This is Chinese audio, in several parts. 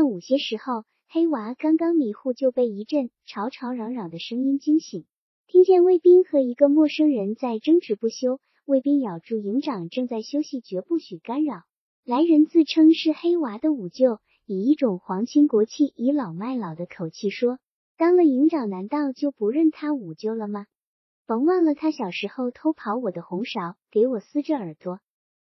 旦午些时候，黑娃刚刚迷糊，就被一阵吵吵嚷嚷的声音惊醒，听见卫兵和一个陌生人在争执不休。卫兵咬住营长正在休息，绝不许干扰。来人自称是黑娃的五舅，以一种皇亲国戚、倚老卖老的口气说：“当了营长，难道就不认他五舅了吗？甭忘了他小时候偷跑我的红苕，给我撕着耳朵。”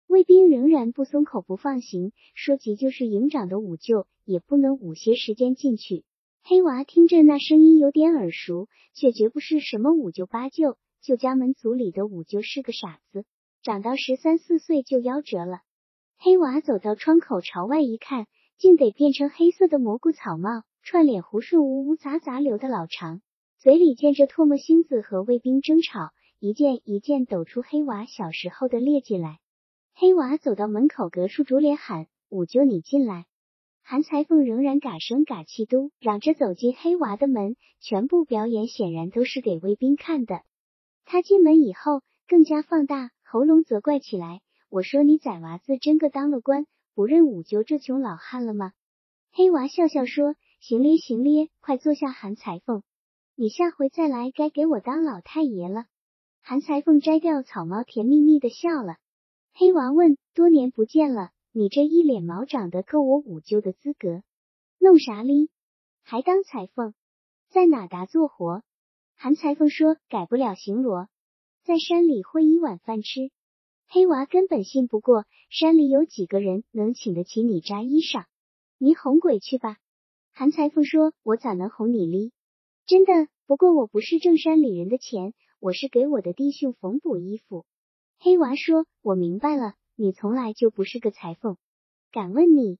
卫兵仍然不松口不放行，说即就是营长的五舅，也不能午些时间进去。黑娃听着那声音有点耳熟，却绝不是什么五舅八舅。旧家门族里的五舅是个傻子，长到十三四岁就夭折了。黑娃走到窗口朝外一看，竟得变成黑色的蘑菇草帽，串脸胡顺呜呜杂杂流的老长，嘴里见着唾沫星子和卫兵争吵，一件一件抖出黑娃小时候的劣迹来。黑娃走到门口，隔处竹帘喊：“五舅，你进来。”韩裁缝仍然嘎声嘎气嘟嚷着走进黑娃的门，全部表演显然都是给卫兵看的。他进门以后，更加放大喉咙责怪起来：“我说你崽娃子真个当了官，不认五舅这穷老汉了吗？”黑娃笑笑说：“行咧行咧，快坐下。”韩裁缝，你下回再来，该给我当老太爷了。韩裁缝摘掉草帽，甜蜜蜜的笑了。黑娃问：“多年不见了，你这一脸毛长得够我五舅的资格？弄啥哩？还当裁缝？在哪达做活？”韩裁缝说：“改不了行罗，在山里混一碗饭吃。”黑娃根本信不过，山里有几个人能请得起你扎衣裳？你哄鬼去吧！韩裁缝说：“我咋能哄你哩？真的，不过我不是挣山里人的钱，我是给我的弟兄缝补衣服。”黑娃说：“我明白了，你从来就不是个裁缝。敢问你？”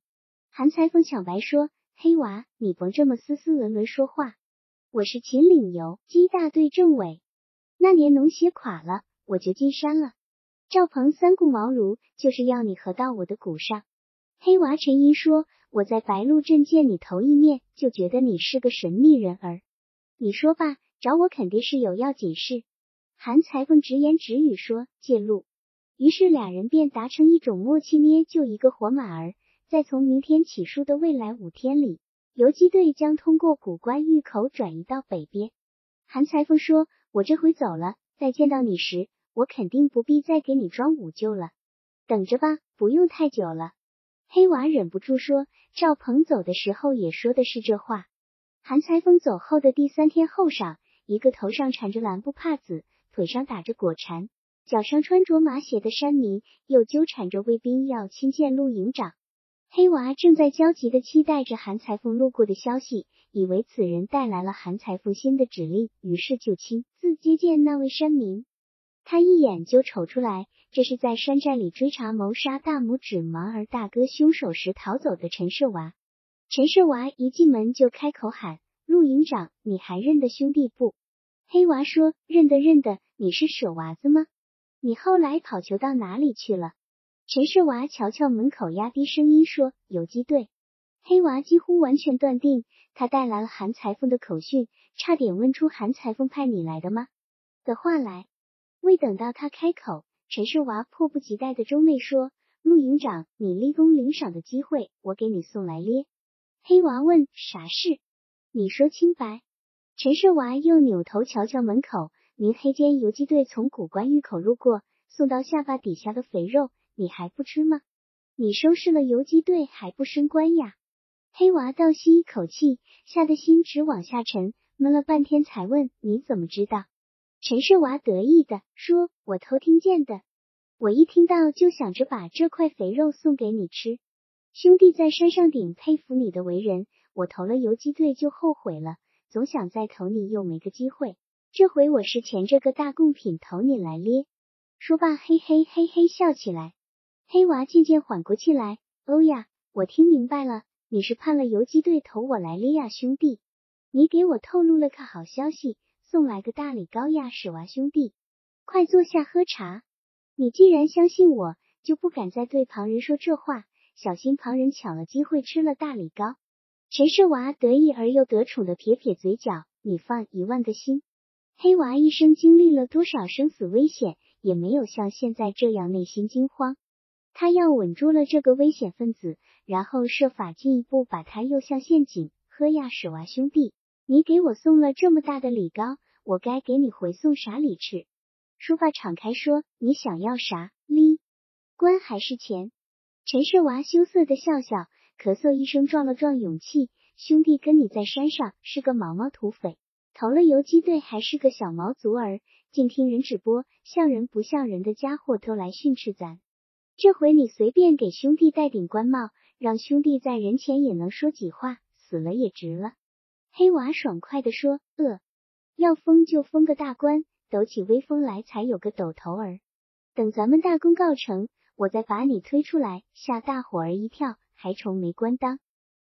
韩裁缝抢白说：“黑娃，你甭这么斯斯文文说话。”我是秦岭游击大队政委，那年农协垮了，我就进山了。赵鹏三顾茅庐，就是要你合到我的股上。黑娃陈英说：“我在白鹿镇见你头一面，就觉得你是个神秘人儿。你说吧，找我肯定是有要紧事。”韩裁缝直言直语说：“借路。”于是俩人便达成一种默契，捏就一个活马儿，在从明天起数的未来五天里。游击队将通过古关峪口转移到北边。韩裁缝说：“我这回走了，再见到你时，我肯定不必再给你装五舅了。等着吧，不用太久了。”黑娃忍不住说：“赵鹏走的时候也说的是这话。”韩裁缝走后的第三天后晌，一个头上缠着蓝布帕子、腿上打着果缠、脚上穿着马鞋的山民，又纠缠着卫兵要亲见陆营长。黑娃正在焦急的期待着韩裁缝路过的消息，以为此人带来了韩裁缝新的指令，于是就亲自接见那位山民。他一眼就瞅出来，这是在山寨里追查谋杀大拇指盲儿大哥凶手时逃走的陈设娃。陈设娃一进门就开口喊：“陆营长，你还认得兄弟不？”黑娃说：“认得，认得。你是舍娃子吗？你后来跑球到哪里去了？”陈世娃瞧瞧门口，压低声音说：“游击队。”黑娃几乎完全断定，他带来了韩裁缝的口讯，差点问出“韩裁缝派你来的吗”的话来。未等到他开口，陈世娃迫不及待的中内说：“陆营长，你立功领赏的机会，我给你送来咧。”黑娃问：“啥事？你说清白。”陈世娃又扭头瞧瞧门口，明黑间游击队从古关峪口路过，送到下巴底下的肥肉。你还不吃吗？你收拾了游击队还不升官呀？黑娃倒吸一口气，吓得心直往下沉，闷了半天才问：“你怎么知道？”陈世娃得意的说：“我偷听见的。我一听到就想着把这块肥肉送给你吃。兄弟在山上顶佩服你的为人，我投了游击队就后悔了，总想再投你又没个机会。这回我是钳着个大贡品投你来咧。”说罢，嘿嘿嘿嘿笑起来。黑娃渐渐缓过气来，欧呀，我听明白了，你是盼了游击队投我来咧呀，兄弟，你给我透露了个好消息，送来个大礼糕呀，史娃兄弟，快坐下喝茶。你既然相信我，就不敢再对旁人说这话，小心旁人抢了机会吃了大礼糕。陈世娃得意而又得宠的撇撇嘴角，你放一万个心。黑娃一生经历了多少生死危险，也没有像现在这样内心惊慌。他要稳住了这个危险分子，然后设法进一步把他诱向陷阱。呵呀，史娃兄弟，你给我送了这么大的礼糕，我该给你回送啥礼吃？书法敞开说，你想要啥礼？官还是钱？陈设娃羞涩的笑笑，咳嗽一声，壮了壮勇气。兄弟跟你在山上是个毛毛土匪，投了游击队还是个小毛族儿，净听人直播，像人不像人的家伙都来训斥咱。这回你随便给兄弟戴顶官帽，让兄弟在人前也能说几话，死了也值了。黑娃爽快地说：“呃，要封就封个大官，抖起威风来才有个抖头儿。等咱们大功告成，我再把你推出来，吓大伙儿一跳，还愁没官当。”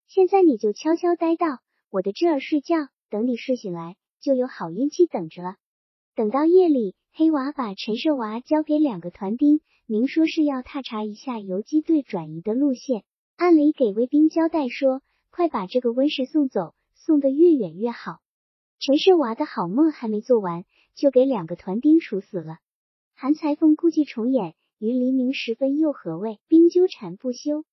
现在你就悄悄待到我的这儿睡觉，等你睡醒来，就有好运气等着了。等到夜里，黑娃把陈设娃交给两个团丁，明说是要踏查一下游击队转移的路线，暗里给卫兵交代说，快把这个温室送走，送得越远越好。陈设娃的好梦还没做完，就给两个团丁处死了。韩裁缝故伎重演，于黎明时分又何谓？兵纠缠不休。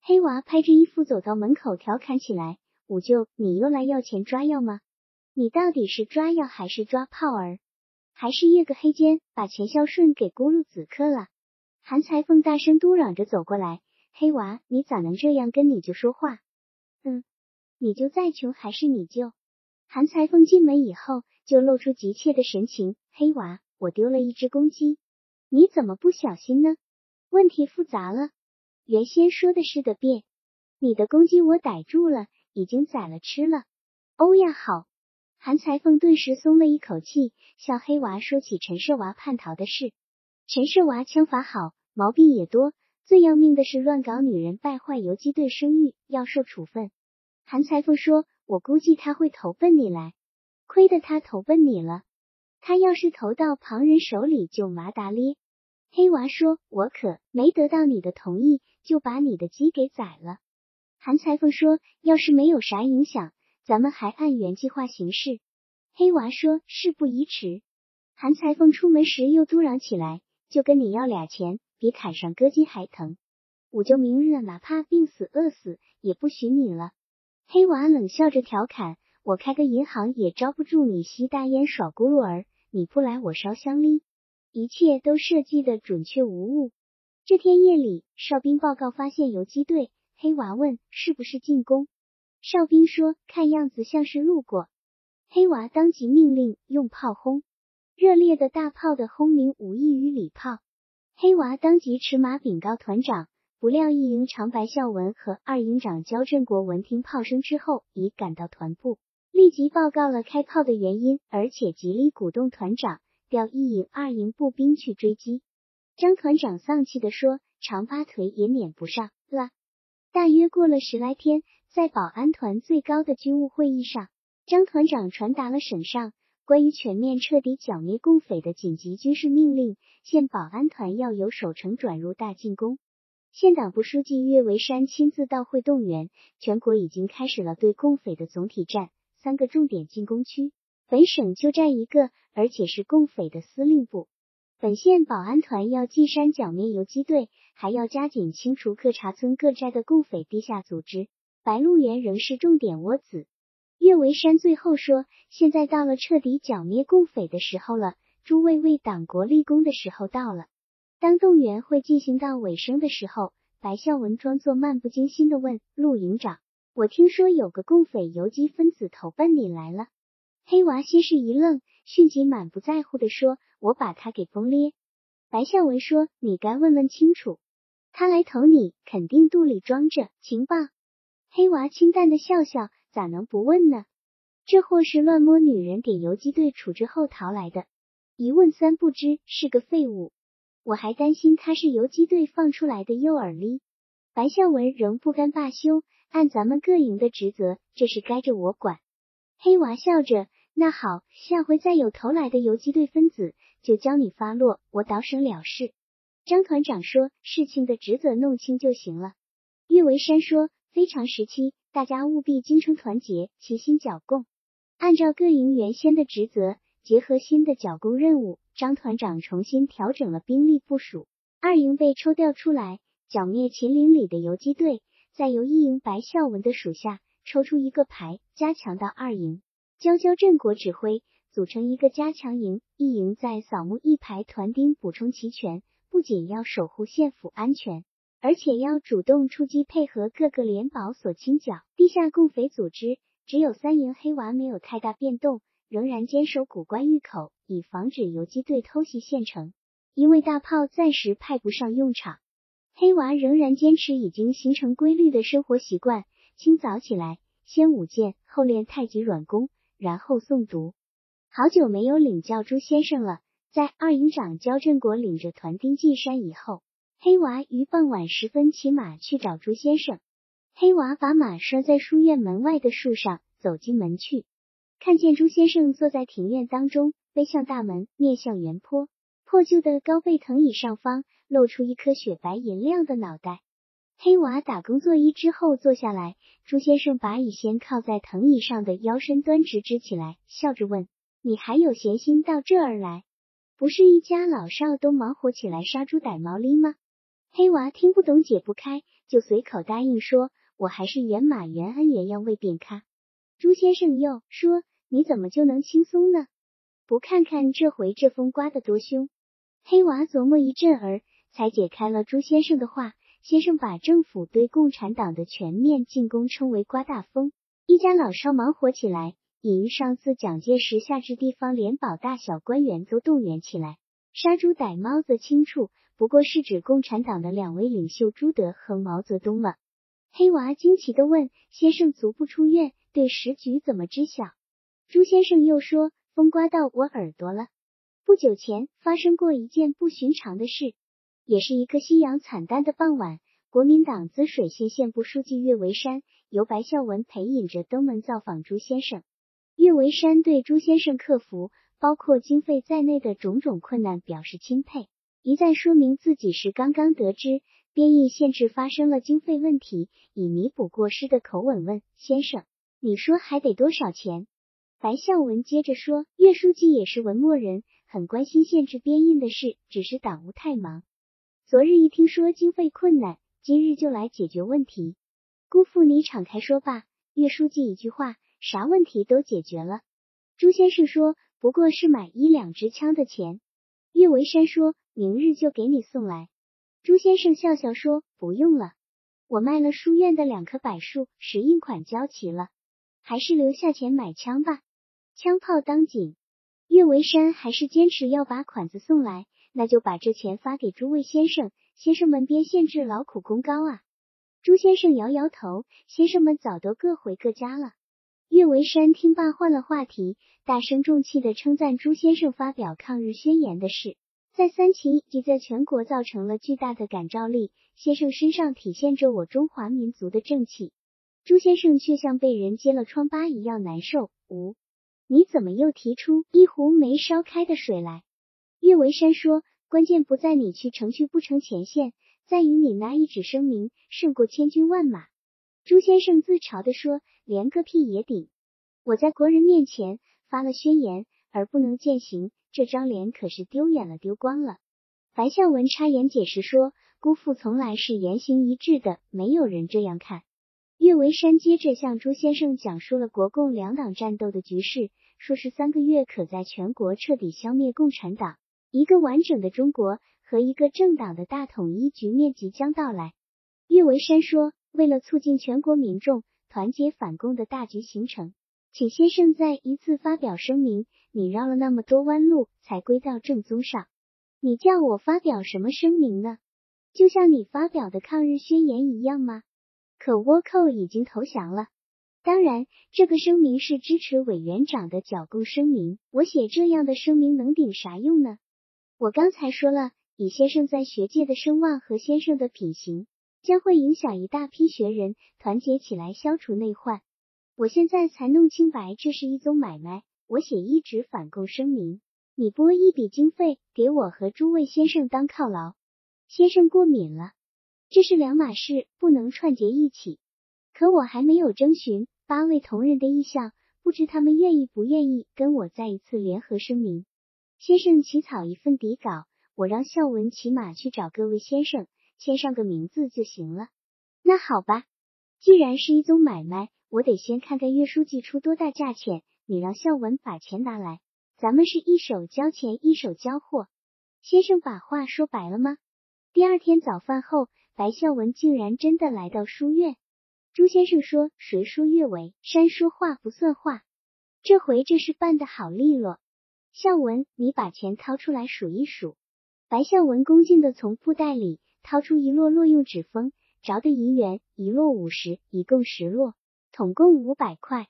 黑娃拍着衣服走到门口，调侃起来：“五舅，你又来要钱抓药吗？你到底是抓药还是抓炮儿？还是夜个黑间把钱孝顺给咕噜子磕了？”韩裁缝大声嘟嚷着走过来：“黑娃，你咋能这样跟你舅说话？嗯，你就再穷还是你舅？”韩裁缝进门以后就露出急切的神情：“黑娃，我丢了一只公鸡，你怎么不小心呢？问题复杂了。”原先说的是的变，你的公鸡我逮住了，已经宰了吃了。欧呀好，韩裁缝顿时松了一口气，向黑娃说起陈设娃叛逃的事。陈设娃枪法好，毛病也多，最要命的是乱搞女人，败坏游击队声誉，要受处分。韩裁缝说：“我估计他会投奔你来，亏得他投奔你了，他要是投到旁人手里就麻达咧。”黑娃说：“我可没得到你的同意。”就把你的鸡给宰了。韩裁缝说：“要是没有啥影响，咱们还按原计划行事。”黑娃说：“事不宜迟。”韩裁缝出门时又嘟嚷起来：“就跟你要俩钱，比砍上割鸡还疼。我就明日哪怕病死饿死，也不许你了。”黑娃冷笑着调侃：“我开个银行也招不住你吸大烟耍咕噜儿，你不来我烧香哩。”一切都设计的准确无误。这天夜里，哨兵报告发现游击队。黑娃问：“是不是进攻？”哨兵说：“看样子像是路过。”黑娃当即命令用炮轰。热烈的大炮的轰鸣无异于礼炮。黑娃当即持马禀告团长。不料一营长白孝文和二营长焦振国闻听炮声之后，已赶到团部，立即报告了开炮的原因，而且极力鼓动团长调一营、二营步兵去追击。张团长丧气地说：“长八腿也撵不上了。”大约过了十来天，在保安团最高的军务会议上，张团长传达了省上关于全面彻底剿灭共匪的紧急军事命令，现保安团要由守城转入大进攻。县党部书记岳维山亲自到会动员，全国已经开始了对共匪的总体战。三个重点进攻区，本省就占一个，而且是共匪的司令部。本县保安团要进山剿灭游击队，还要加紧清除各茶村各寨的共匪地下组织。白鹿原仍是重点窝子。岳维山最后说：“现在到了彻底剿灭共匪的时候了，诸位为党国立功的时候到了。”当动员会进行到尾声的时候，白孝文装作漫不经心的问陆营长：“我听说有个共匪游击分子投奔你来了。”黑娃先是一愣。迅即满不在乎的说：“我把他给崩咧。”白孝文说：“你该问问清楚，他来投你，肯定肚里装着情报。”黑娃清淡的笑笑：“咋能不问呢？这货是乱摸女人给游击队处置后逃来的，一问三不知，是个废物。我还担心他是游击队放出来的诱饵哩。”白孝文仍不甘罢休：“按咱们各营的职责，这事该着我管。”黑娃笑着。那好，下回再有投来的游击队分子，就教你发落，我倒省了事。张团长说，事情的职责弄清就行了。岳维山说，非常时期，大家务必精诚团结，齐心剿共。按照各营原先的职责，结合新的剿共任务，张团长重新调整了兵力部署。二营被抽调出来剿灭秦岭里的游击队，再由一营白孝文的属下抽出一个排，加强到二营，交交镇国指挥，组成一个加强营。一营在扫墓一排团丁补充齐全，不仅要守护县府安全，而且要主动出击，配合各个联保所清剿地下共匪组织。只有三营黑娃没有太大变动，仍然坚守古关峪口，以防止游击队偷袭县城。因为大炮暂时派不上用场。黑娃仍然坚持已经形成规律的生活习惯，清早起来先舞剑，后练太极软功，然后诵读。好久没有领教朱先生了。在二营长焦振国领着团丁进山以后，黑娃于傍晚时分骑马去找朱先生。黑娃把马拴在书院门外的树上，走进门去，看见朱先生坐在庭院当中，背向大门，面向原坡。破旧的高背藤椅上方露出一颗雪白银亮的脑袋。黑娃打工作揖之后坐下来，朱先生把以先靠在藤椅上的腰身端直直起来，笑着问：“你还有闲心到这儿来？不是一家老少都忙活起来杀猪逮毛哩吗？”黑娃听不懂解不开，就随口答应说：“我还是原马原恩原样喂便咖。”朱先生又说：“你怎么就能轻松呢？不看看这回这风刮得多凶？”黑娃琢磨一阵儿，才解开了朱先生的话。先生把政府对共产党的全面进攻称为“刮大风”，一家老少忙活起来，引于上次蒋介石下至地方联保大小官员都动员起来，杀猪逮猫则清处，不过是指共产党的两位领袖朱德和毛泽东了。黑娃惊奇的问：“先生足不出院，对时局怎么知晓？”朱先生又说：“风刮到我耳朵了。”不久前发生过一件不寻常的事，也是一个夕阳惨淡的傍晚。国民党滋水县县部书记岳维山由白孝文陪引着登门造访朱先生。岳维山对朱先生克服包括经费在内的种种困难表示钦佩，一再说明自己是刚刚得知编印县制发生了经费问题，以弥补过失的口吻问先生：“你说还得多少钱？”白孝文接着说：“岳书记也是文墨人。”很关心县制编印的事，只是党务太忙。昨日一听说经费困难，今日就来解决问题。姑父，你敞开说吧。岳书记一句话，啥问题都解决了。朱先生说，不过是买一两支枪的钱。岳维山说，明日就给你送来。朱先生笑笑说，不用了，我卖了书院的两棵柏树，石印款交齐了，还是留下钱买枪吧。枪炮当紧。岳维山还是坚持要把款子送来，那就把这钱发给诸位先生，先生们别限制劳苦功高啊。朱先生摇摇头，先生们早都各回各家了。岳维山听罢换了话题，大声重气的称赞朱先生发表抗日宣言的事，在三秦以及在全国造成了巨大的感召力，先生身上体现着我中华民族的正气。朱先生却像被人揭了疮疤一样难受。五。你怎么又提出一壶没烧开的水来？岳维山说：“关键不在你去成去不成前线，在于你那一纸声明胜过千军万马。”朱先生自嘲地说：“连个屁也顶！我在国人面前发了宣言而不能践行，这张脸可是丢远了，丢光了。”白孝文插言解释说：“姑父从来是言行一致的，没有人这样看。”岳维山接着向朱先生讲述了国共两党战斗的局势，说是三个月可在全国彻底消灭共产党，一个完整的中国和一个政党的大统一局面即将到来。岳维山说：“为了促进全国民众团结反共的大局形成，请先生再一次发表声明。你绕了那么多弯路才归到正宗上，你叫我发表什么声明呢？就像你发表的抗日宣言一样吗？”可倭寇已经投降了。当然，这个声明是支持委员长的剿共声明。我写这样的声明能顶啥用呢？我刚才说了，以先生在学界的声望和先生的品行，将会影响一大批学人团结起来消除内患。我现在才弄清白，这是一宗买卖。我写一纸反共声明，你拨一笔经费给我和诸位先生当犒劳，先生过敏了。这是两码事，不能串结一起。可我还没有征询八位同仁的意向，不知他们愿意不愿意跟我再一次联合声明。先生起草一份底稿，我让孝文骑马去找各位先生，签上个名字就行了。那好吧。既然是一宗买卖，我得先看看岳书记出多大价钱。你让孝文把钱拿来，咱们是一手交钱一手交货。先生把话说白了吗？第二天早饭后，白孝文竟然真的来到书院。朱先生说：“谁说岳伟山说话不算话？这回这事办得好利落。”孝文，你把钱掏出来数一数。白孝文恭敬的从布袋里掏出一摞摞用纸封着的银元，一摞五十，一共十摞，统共五百块。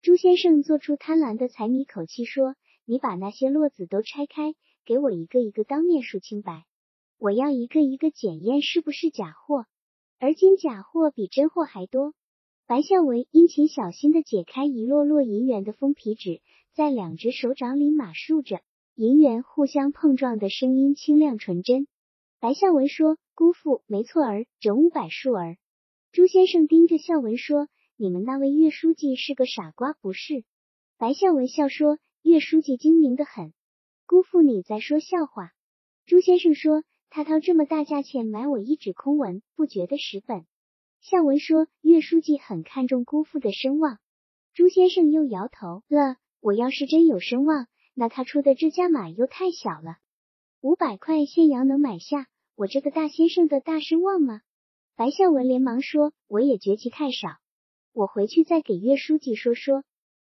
朱先生做出贪婪的财迷口气说：“你把那些摞子都拆开，给我一个一个当面数清白，我要一个一个检验是不是假货。而今假货比真货还多。”白孝文殷勤小心的解开一摞摞银元的封皮纸，在两只手掌里码数着，银元互相碰撞的声音清亮纯真。白孝文说：“姑父，没错儿，整五百数儿。”朱先生盯着孝文说。你们那位岳书记是个傻瓜，不是？白孝文笑说：“岳书记精明的很。”姑父，你在说笑话。朱先生说：“他掏这么大价钱买我一纸空文，不觉得蚀本？”孝文说：“岳书记很看重姑父的声望。”朱先生又摇头了：“我要是真有声望，那他出的这价码又太小了。五百块现洋能买下我这个大先生的大声望吗？”白孝文连忙说：“我也觉其太少。”我回去再给岳书记说说。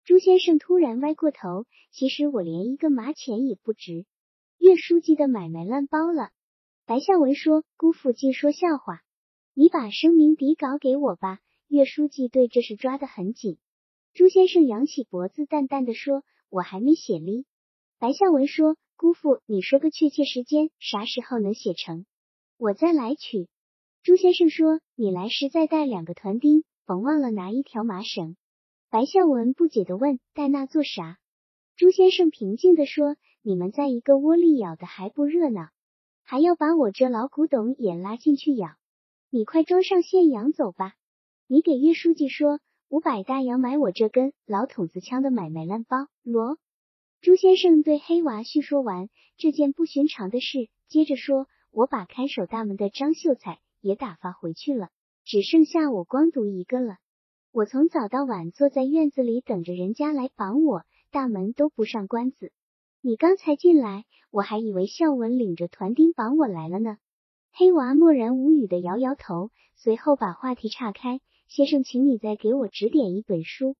朱先生突然歪过头，其实我连一个麻钱也不值。岳书记的买卖烂包了。白孝文说：“姑父净说笑话，你把声明底稿给我吧。”岳书记对这事抓得很紧。朱先生扬起脖子，淡淡的说：“我还没写哩。”白孝文说：“姑父，你说个确切时间，啥时候能写成？我再来取。”朱先生说：“你来时再带两个团丁。”甭忘了拿一条麻绳。白孝文不解的问：“带那做啥？”朱先生平静的说：“你们在一个窝里咬的还不热闹，还要把我这老古董也拉进去咬。你快装上现洋走吧。你给岳书记说，五百大洋买我这根老筒子枪的买卖烂包。”罗朱先生对黑娃叙说完这件不寻常的事，接着说：“我把看守大门的张秀才也打发回去了。”只剩下我光独一个了。我从早到晚坐在院子里等着人家来绑我，大门都不上关子。你刚才进来，我还以为孝文领着团丁绑我来了呢。黑娃默然无语的摇摇头，随后把话题岔开。先生，请你再给我指点一本书。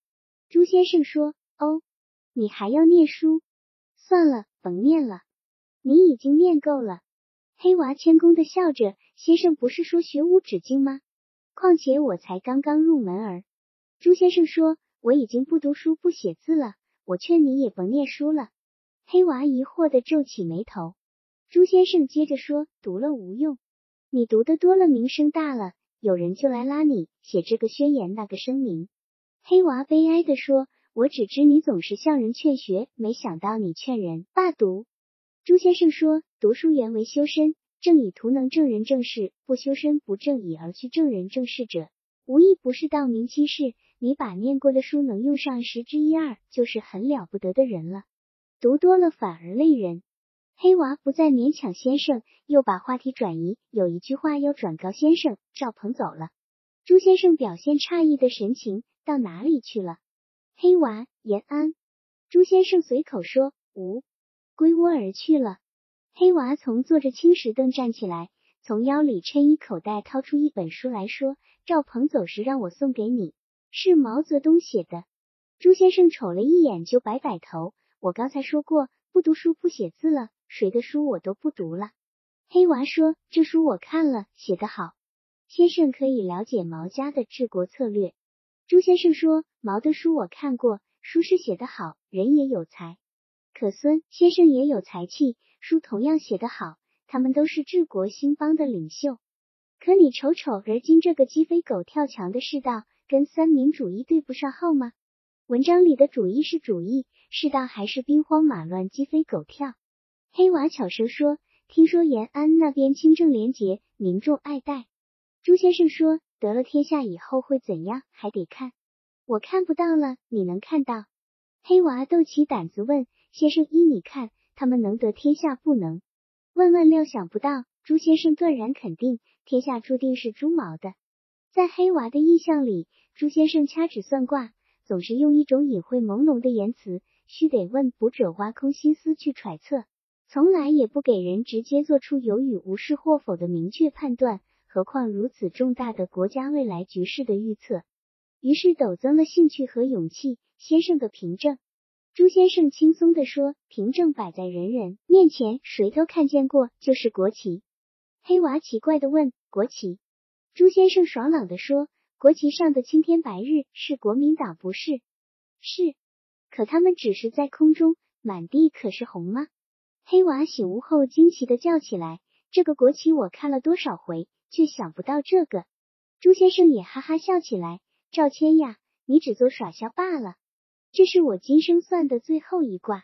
朱先生说：“哦，你还要念书？算了，甭念了，你已经念够了。”黑娃谦恭的笑着：“先生不是说学无止境吗？”况且我才刚刚入门儿，朱先生说我已经不读书不写字了，我劝你也甭念书了。黑娃疑惑的皱起眉头。朱先生接着说，读了无用，你读的多了，名声大了，有人就来拉你写这个宣言那个声明。黑娃悲哀的说，我只知你总是向人劝学，没想到你劝人罢读。朱先生说，读书原为修身。正以图能正人正事，不修身不正以而去正人正事者，无一不是道明其事。你把念过的书能用上十之一二，就是很了不得的人了。读多了反而累人。黑娃不再勉强先生，又把话题转移。有一句话要转告先生。赵鹏走了。朱先生表现诧异的神情，到哪里去了？黑娃，延安。朱先生随口说，无，归窝而去了。黑娃从坐着青石凳站起来，从腰里衬衣口袋掏出一本书来说：“赵鹏走时让我送给你，是毛泽东写的。”朱先生瞅了一眼，就摆摆头：“我刚才说过，不读书不写字了，谁的书我都不读了。”黑娃说：“这书我看了，写得好，先生可以了解毛家的治国策略。”朱先生说：“毛的书我看过，书是写得好，人也有才。可孙先生也有才气。”书同样写得好，他们都是治国兴邦的领袖。可你瞅瞅，而今这个鸡飞狗跳墙的世道，跟三民主义对不上号吗？文章里的主义是主义，世道还是兵荒马乱、鸡飞狗跳？黑娃巧声说：“听说延安那边清正廉洁，民众爱戴。”朱先生说：“得了天下以后会怎样，还得看。我看不到了，你能看到？”黑娃斗起胆子问：“先生，依你看？”他们能得天下不能？万万料想不到，朱先生断然肯定，天下注定是朱毛的。在黑娃的印象里，朱先生掐指算卦，总是用一种隐晦朦胧的言辞，须得问卜者挖空心思去揣测，从来也不给人直接做出有与无是或否的明确判断。何况如此重大的国家未来局势的预测，于是陡增了兴趣和勇气。先生的凭证，朱先生轻松地说：“凭证摆在人人面前，谁都看见过，就是国旗。”黑娃奇怪地问：“国旗？”朱先生爽朗地说：“国旗上的青天白日是国民党，不是？是，可他们只是在空中，满地可是红吗？”黑娃醒悟后惊奇地叫起来：“这个国旗我看了多少回！”却想不到这个，朱先生也哈哈笑起来。赵谦呀，你只做耍笑罢了。这是我今生算的最后一卦。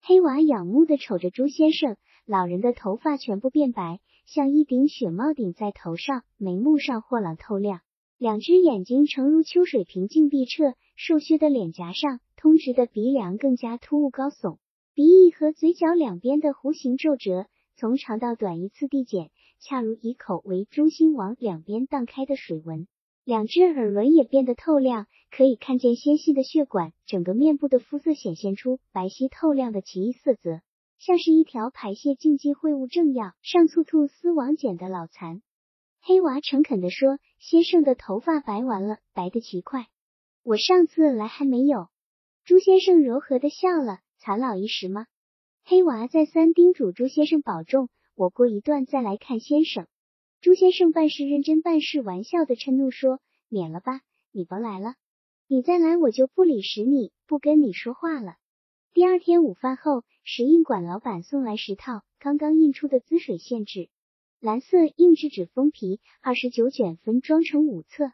黑娃仰慕的瞅着朱先生，老人的头发全部变白，像一顶雪帽顶在头上，眉目上豁朗透亮，两只眼睛诚如秋水平静碧澈，瘦削的脸颊上通直的鼻梁更加突兀高耸，鼻翼和嘴角两边的弧形皱褶从长到短依次递减。恰如以口为中心往两边荡开的水纹，两只耳轮也变得透亮，可以看见纤细的血管，整个面部的肤色显现出白皙透亮的奇异色泽，像是一条排泄禁忌秽物正要上簇簇丝网茧的老蚕。黑娃诚恳地说：“先生的头发白完了，白的奇快，我上次来还没有。”朱先生柔和的笑了：“残老一时吗？”黑娃再三叮嘱朱先生保重。我过一段再来看先生。朱先生办事认真，办事玩笑的嗔怒说：“免了吧，你甭来了。你再来，我就不理使你，不跟你说话了。”第二天午饭后，石印馆老板送来十套刚刚印出的滋水县志，蓝色硬质纸封皮，二十九卷，分装成五册。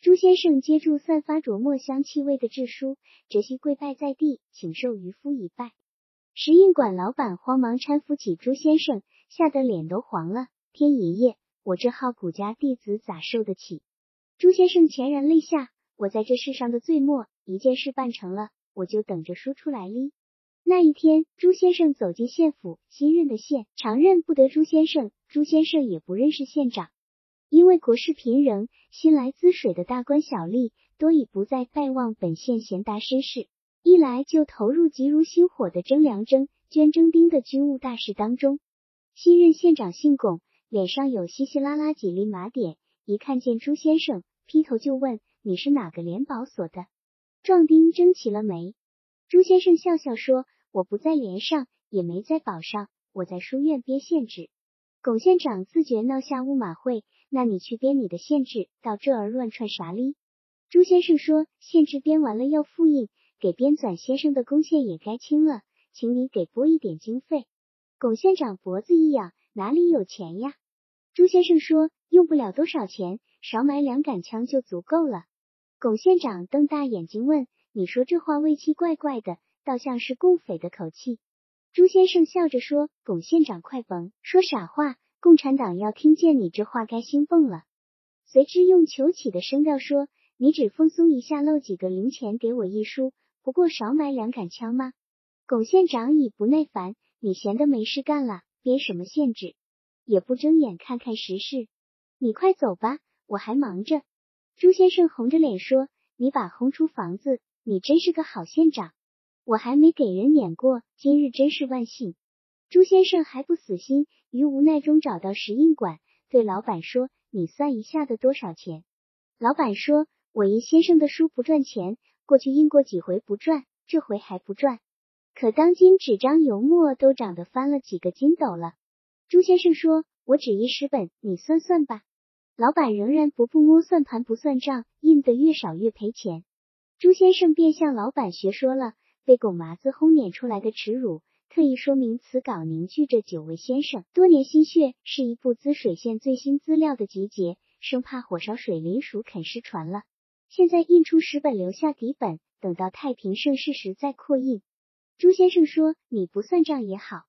朱先生接住散发着墨香气味的制书，折膝跪拜在地，请受渔夫一拜。石印馆老板慌忙搀扶起朱先生。吓得脸都黄了，天爷爷，我这号谷家弟子咋受得起？朱先生潸然泪下，我在这世上的最末，一件事办成了，我就等着说出来哩。那一天，朱先生走进县府，新任的县常认不得朱先生，朱先生也不认识县长，因为国事频仍，新来滋水的大官小吏多已不再拜望本县贤达绅士，一来就投入急如星火的征粮征、捐征兵的军务大事当中。新任县长姓龚，脸上有稀稀拉拉几粒麻点，一看见朱先生，劈头就问：“你是哪个联保所的？”壮丁睁齐了眉。朱先生笑笑说：“我不在连上，也没在保上，我在书院编县志。”龚县长自觉闹下乌马会，那你去编你的县志，到这儿乱串啥哩？朱先生说：“县志编完了要复印，给编纂先生的贡献也该清了，请你给拨一点经费。”龚县长脖子一痒，哪里有钱呀？朱先生说，用不了多少钱，少买两杆枪就足够了。龚县长瞪大眼睛问：“你说这话味气怪怪的，倒像是共匪的口气。”朱先生笑着说：“龚县长快甭说傻话，共产党要听见你这话该兴奋了。”随之用求起的声调说：“你只放松一下，漏几个零钱给我一输，不过少买两杆枪吗？”龚县长已不耐烦。你闲的没事干了，编什么限制，也不睁眼看看时事。你快走吧，我还忙着。朱先生红着脸说：“你把轰出房子，你真是个好县长，我还没给人撵过，今日真是万幸。”朱先生还不死心，于无奈中找到石印馆，对老板说：“你算一下的多少钱？”老板说：“我印先生的书不赚钱，过去印过几回不赚，这回还不赚。”可当今纸张油墨都涨得翻了几个筋斗了。朱先生说：“我只印十本，你算算吧。”老板仍然不不摸算盘不算账，印的越少越赔钱。朱先生便向老板学说了被狗麻子轰撵出来的耻辱，特意说明此稿凝聚着九位先生多年心血，是一部滋水县最新资料的集结，生怕火烧水淋鼠啃失传了。现在印出十本，留下底本，等到太平盛世时再扩印。朱先生说：“你不算账也好，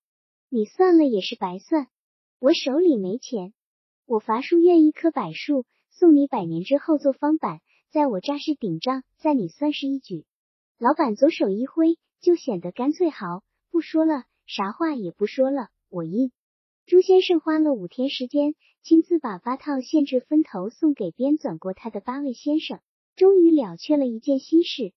你算了也是白算。我手里没钱，我伐书院一棵柏树，送你百年之后做方板，在我扎实顶账，在你算是一举。”老板左手一挥，就显得干脆豪，不说了，啥话也不说了，我印。朱先生花了五天时间，亲自把八套限制分头送给编纂过他的八位先生，终于了却了一件心事。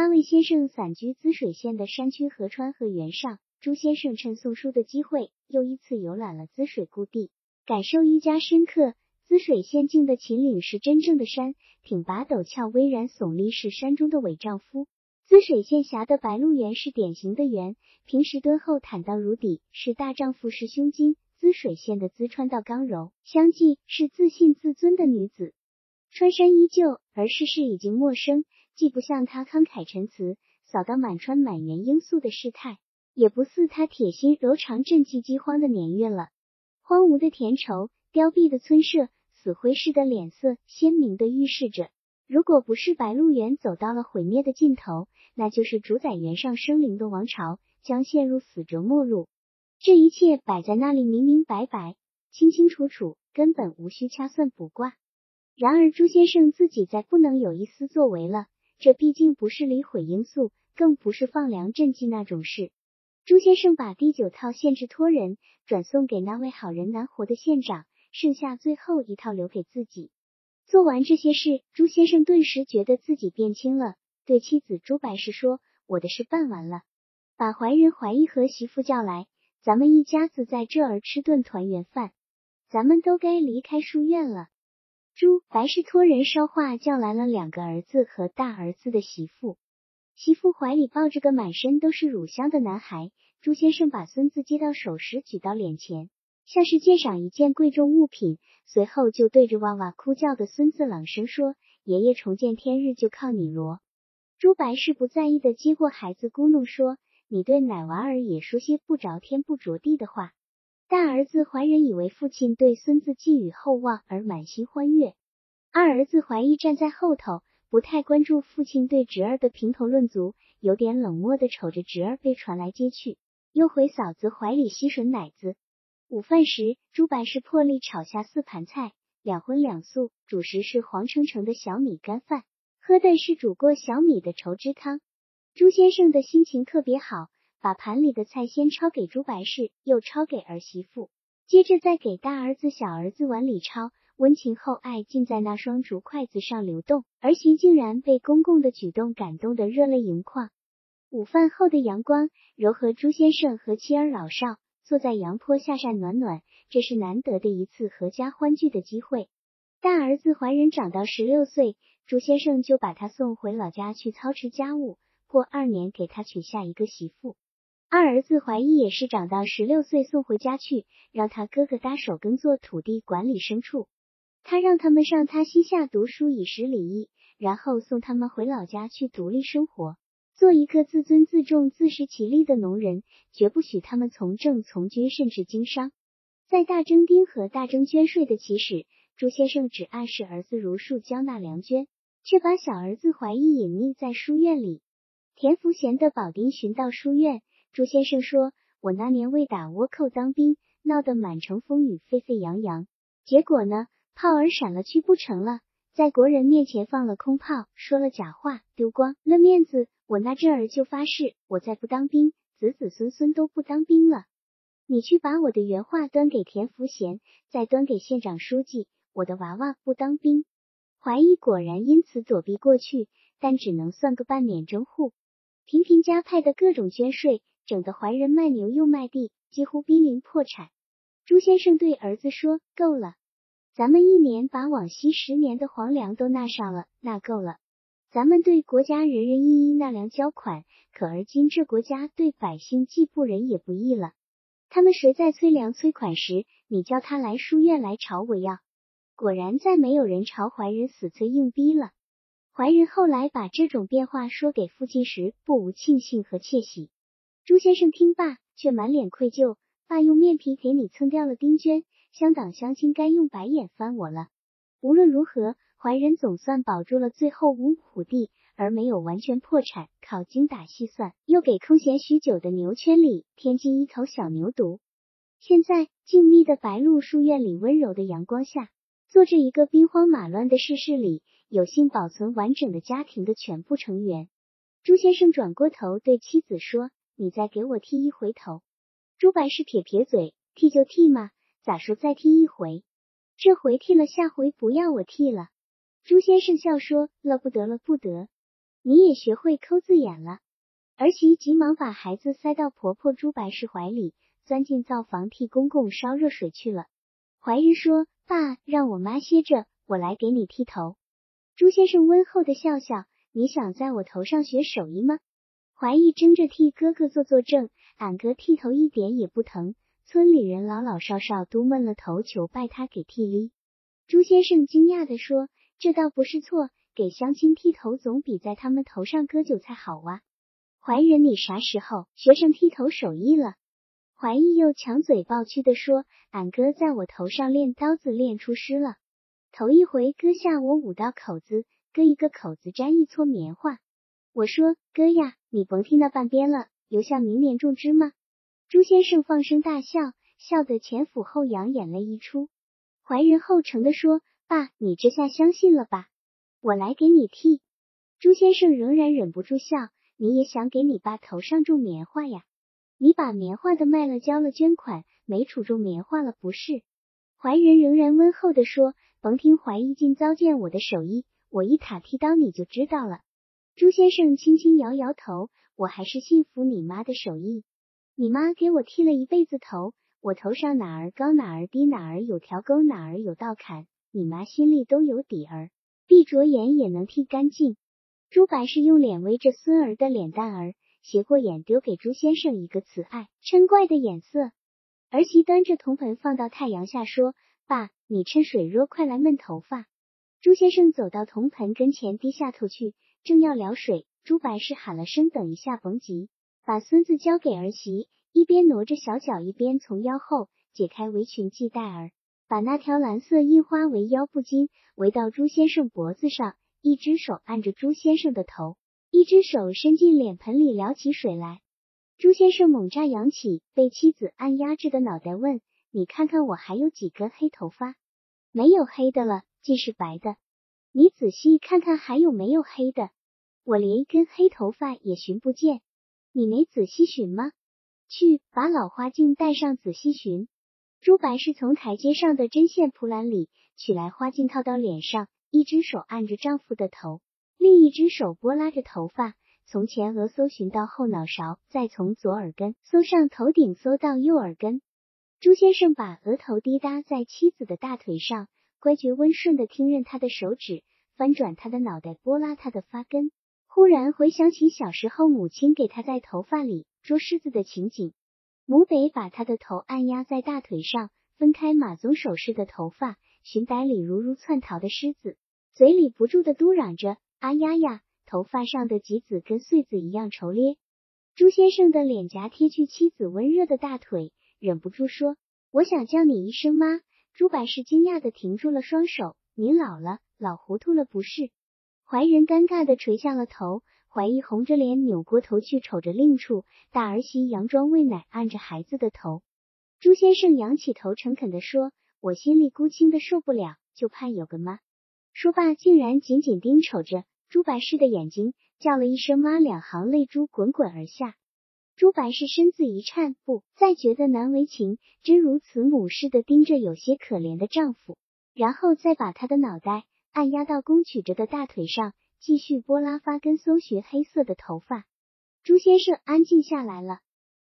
八位先生散居滋水县的山区河川和原上，朱先生趁送书的机会，又一次游览了滋水故地，感受愈加深刻。滋水县境的秦岭是真正的山，挺拔陡峭、巍然耸立，是山中的伪丈夫。滋水县辖的白鹿原是典型的原，平时敦厚坦荡如砥，是大丈夫是胸襟。滋水县的滋川道刚柔相济，是自信自尊的女子。川山依旧，而世事已经陌生，既不像他慷慨陈词，扫荡满川满园罂粟的世态，也不似他铁心柔肠赈济饥荒的年月了。荒芜的田畴，凋敝的村舍。死灰似的脸色，鲜明的预示着，如果不是白鹿原走到了毁灭的尽头，那就是主宰原上生灵的王朝将陷入死折末路。这一切摆在那里，明明白白，清清楚楚，根本无需掐算卜卦。然而朱先生自己再不能有一丝作为了，这毕竟不是理毁罂粟，更不是放粮赈济那种事。朱先生把第九套县制托人转送给那位好人难活的县长。剩下最后一套留给自己。做完这些事，朱先生顿时觉得自己变轻了，对妻子朱白氏说：“我的事办完了，把怀仁、怀义和媳妇叫来，咱们一家子在这儿吃顿团圆饭。咱们都该离开书院了。”朱白氏托人捎话叫来了两个儿子和大儿子的媳妇，媳妇怀里抱着个满身都是乳香的男孩。朱先生把孙子接到手时，举到脸前。像是鉴赏一件贵重物品，随后就对着哇哇哭叫的孙子朗声说：“爷爷重见天日就靠你罗。”朱白氏不在意的接过孩子，咕哝说：“你对奶娃儿也说些不着天不着地的话。”大儿子怀仁以为父亲对孙子寄予厚望而满心欢悦，二儿子怀疑站在后头，不太关注父亲对侄儿的评头论足，有点冷漠的瞅着侄儿被传来接去，又回嫂子怀里吸吮奶子。午饭时，朱白氏破例炒下四盘菜，两荤两素，主食是黄澄澄的小米干饭，喝的是煮过小米的稠汁汤。朱先生的心情特别好，把盘里的菜先抄给朱白氏，又抄给儿媳妇，接着再给大儿子、小儿子碗里抄，温情厚爱尽在那双竹筷子上流动。儿媳竟然被公公的举动感动得热泪盈眶。午饭后的阳光柔和朱先生和妻儿老少。坐在阳坡下晒暖暖，这是难得的一次合家欢聚的机会。大儿子怀仁长到十六岁，朱先生就把他送回老家去操持家务，过二年给他娶下一个媳妇。二儿子怀义也是长到十六岁送回家去，让他哥哥搭手耕作土地，管理牲畜。他让他们上他膝下读书以识礼义，然后送他们回老家去独立生活。做一个自尊自重、自食其力的农人，绝不许他们从政、从军，甚至经商。在大征丁和大征捐税的起始，朱先生只暗示儿子如数交纳粮捐，却把小儿子怀疑隐匿在书院里。田福贤的保丁寻到书院，朱先生说：“我那年为打倭寇当兵，闹得满城风雨，沸沸扬扬，结果呢，炮儿闪了去不成了。”在国人面前放了空炮，说了假话，丢光了面子。我那阵儿就发誓，我再不当兵，子子孙孙都不当兵了。你去把我的原话端给田福贤，再端给县长书记。我的娃娃不当兵。怀疑果然因此躲避过去，但只能算个半免征户。频频加派的各种捐税，整得怀仁卖牛又卖地，几乎濒临破产。朱先生对儿子说：“够了。”咱们一年把往昔十年的黄粮都纳上了，那够了。咱们对国家人人一一纳粮交款，可而今这国家对百姓既不仁也不义了。他们谁在催粮催款时，你叫他来书院来朝我要。果然再没有人朝怀仁死催硬逼了。怀仁后来把这种变化说给父亲时，不无庆幸和窃喜。朱先生听罢，却满脸愧疚。爸用面皮给你蹭掉了丁娟。乡党乡亲该用白眼翻我了。无论如何，怀仁总算保住了最后五亩地，而没有完全破产。靠精打细算，又给空闲许久的牛圈里添进一头小牛犊。现在静谧的白鹿书院里，温柔的阳光下，坐着一个兵荒马乱的世事里，有幸保存完整的家庭的全部成员。朱先生转过头对妻子说：“你再给我剃一回头。”朱白氏撇撇嘴：“剃就剃嘛。”咋说再踢一回？这回剃了，下回不要我剃了。朱先生笑说：“了不得了不得，你也学会抠字眼了。”儿媳急忙把孩子塞到婆婆朱白氏怀里，钻进灶房替公公烧热水去了。怀仁说：“爸，让我妈歇着，我来给你剃头。”朱先生温厚的笑笑：“你想在我头上学手艺吗？”怀义争着替哥哥做作证：“俺哥剃头一点也不疼，村里人老老少少都闷了头求拜他给剃哩。”朱先生惊讶的说：“这倒不是错，给乡亲剃头总比在他们头上割韭菜好哇。”怀仁，你啥时候学上剃头手艺了？怀义又强嘴抱屈的说：“俺哥在我头上练刀子练出师了，头一回割下我五道口子，割一个口子粘一撮棉花。我说哥呀，你甭听那半边了，留下明年种植吗？”朱先生放声大笑，笑得前俯后仰，眼泪一出。怀仁后诚的说：“爸，你这下相信了吧？我来给你剃。”朱先生仍然忍不住笑。你也想给你爸头上种棉花呀？你把棉花的卖了，交了捐款，没处种棉花了，不是？怀仁仍然温厚的说：“甭听怀义尽糟践我的手艺，我一塔剃刀你就知道了。”朱先生轻轻摇摇头：“我还是信服你妈的手艺。你妈给我剃了一辈子头，我头上哪儿高哪儿低，哪儿有条沟哪儿有道坎，你妈心里都有底儿，闭着眼也能剃干净。”朱白氏用脸围着孙儿的脸蛋儿，斜过眼丢给朱先生一个慈爱嗔怪的眼色。儿媳端着铜盆放到太阳下，说：“爸，你趁水热快来焖头发。”朱先生走到铜盆跟前，低下头去，正要撩水，朱白氏喊了声：“等一下，甭急。”把孙子交给儿媳，一边挪着小脚，一边从腰后解开围裙系带儿，把那条蓝色印花围腰布巾围到朱先生脖子上。一只手按着朱先生的头，一只手伸进脸盆里撩起水来。朱先生猛乍扬起被妻子按压着的脑袋，问：“你看看我还有几根黑头发？没有黑的了，尽是白的。你仔细看看还有没有黑的？我连一根黑头发也寻不见。你没仔细寻吗？去把老花镜带上，仔细寻。”朱白是从台阶上的针线铺篮里取来花镜，套到脸上。一只手按着丈夫的头，另一只手拨拉着头发，从前额搜寻到后脑勺，再从左耳根搜上头顶，搜到右耳根。朱先生把额头滴答在妻子的大腿上，乖觉温顺的听任他的手指翻转他的脑袋，拨拉他的发根。忽然回想起小时候母亲给他在头发里捉虱子的情景，母北把他的头按压在大腿上，分开马鬃手似的头发。寻逮里如如窜逃的狮子，嘴里不住的嘟嚷着：“啊呀呀！”头发上的棘子跟穗子一样稠咧。朱先生的脸颊贴去妻子温热的大腿，忍不住说：“我想叫你一声妈。”朱百氏惊讶的停住了双手：“您老了，老糊涂了不是？”怀仁尴尬的垂下了头，怀疑红着脸扭过头去瞅着另处，大儿媳佯装喂奶按着孩子的头。朱先生仰起头，诚恳的说。我心里孤清的受不了，就怕有个妈。说罢，竟然紧紧盯瞅着朱白氏的眼睛，叫了一声妈，两行泪珠滚滚而下。朱白氏身子一颤，不再觉得难为情，真如慈母似的盯着有些可怜的丈夫，然后再把他的脑袋按压到弓曲着的大腿上，继续拨拉发根，搜寻黑色的头发。朱先生安静下来了。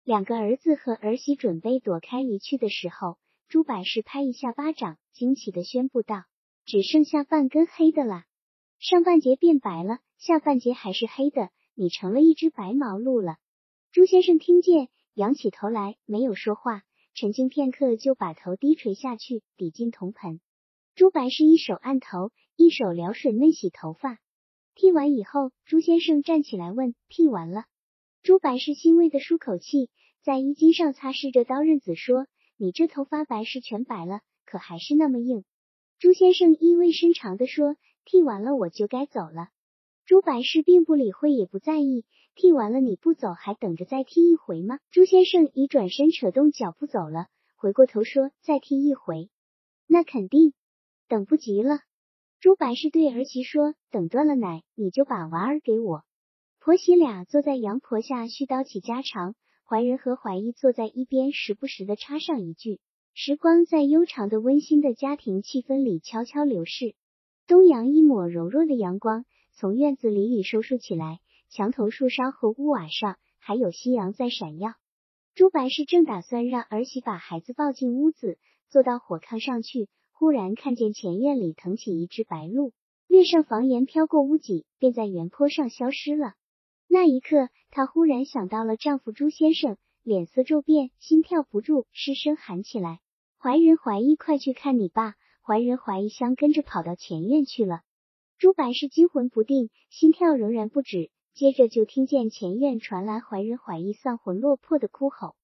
两个儿子和儿媳准备躲开离去的时候。朱百氏拍一下巴掌，惊奇的宣布道：“只剩下半根黑的了，上半截变白了，下半截还是黑的，你成了一只白毛鹿了。”朱先生听见，仰起头来，没有说话，沉静片刻，就把头低垂下去，抵进铜盆。朱白氏一手按头，一手撩水嫩洗头发。剃完以后，朱先生站起来问：“剃完了？”朱白氏欣慰的舒口气，在衣襟上擦拭着刀刃子，说。你这头发白是全白了，可还是那么硬。朱先生意味深长的说：“剃完了我就该走了。”朱白氏并不理会，也不在意。剃完了你不走，还等着再剃一回吗？朱先生已转身扯动脚步走了，回过头说：“再剃一回，那肯定等不及了。”朱白氏对儿媳说：“等断了奶，你就把娃儿给我。”婆媳俩坐在羊婆下絮叨起家常。怀仁和怀义坐在一边，时不时的插上一句。时光在悠长的温馨的家庭气氛里悄悄流逝。东阳一抹柔弱的阳光从院子里里收束起来，墙头树梢和屋瓦上还有夕阳在闪耀。朱白氏正打算让儿媳把孩子抱进屋子，坐到火炕上去，忽然看见前院里腾起一只白鹭，掠上房檐，飘过屋脊，便在原坡上消失了。那一刻，她忽然想到了丈夫朱先生，脸色骤变，心跳不住，失声喊起来：“怀仁怀义，快去看你爸！”怀仁怀义相跟着跑到前院去了。朱白氏惊魂不定，心跳仍然不止。接着就听见前院传来怀仁怀疑丧魂落魄的哭吼，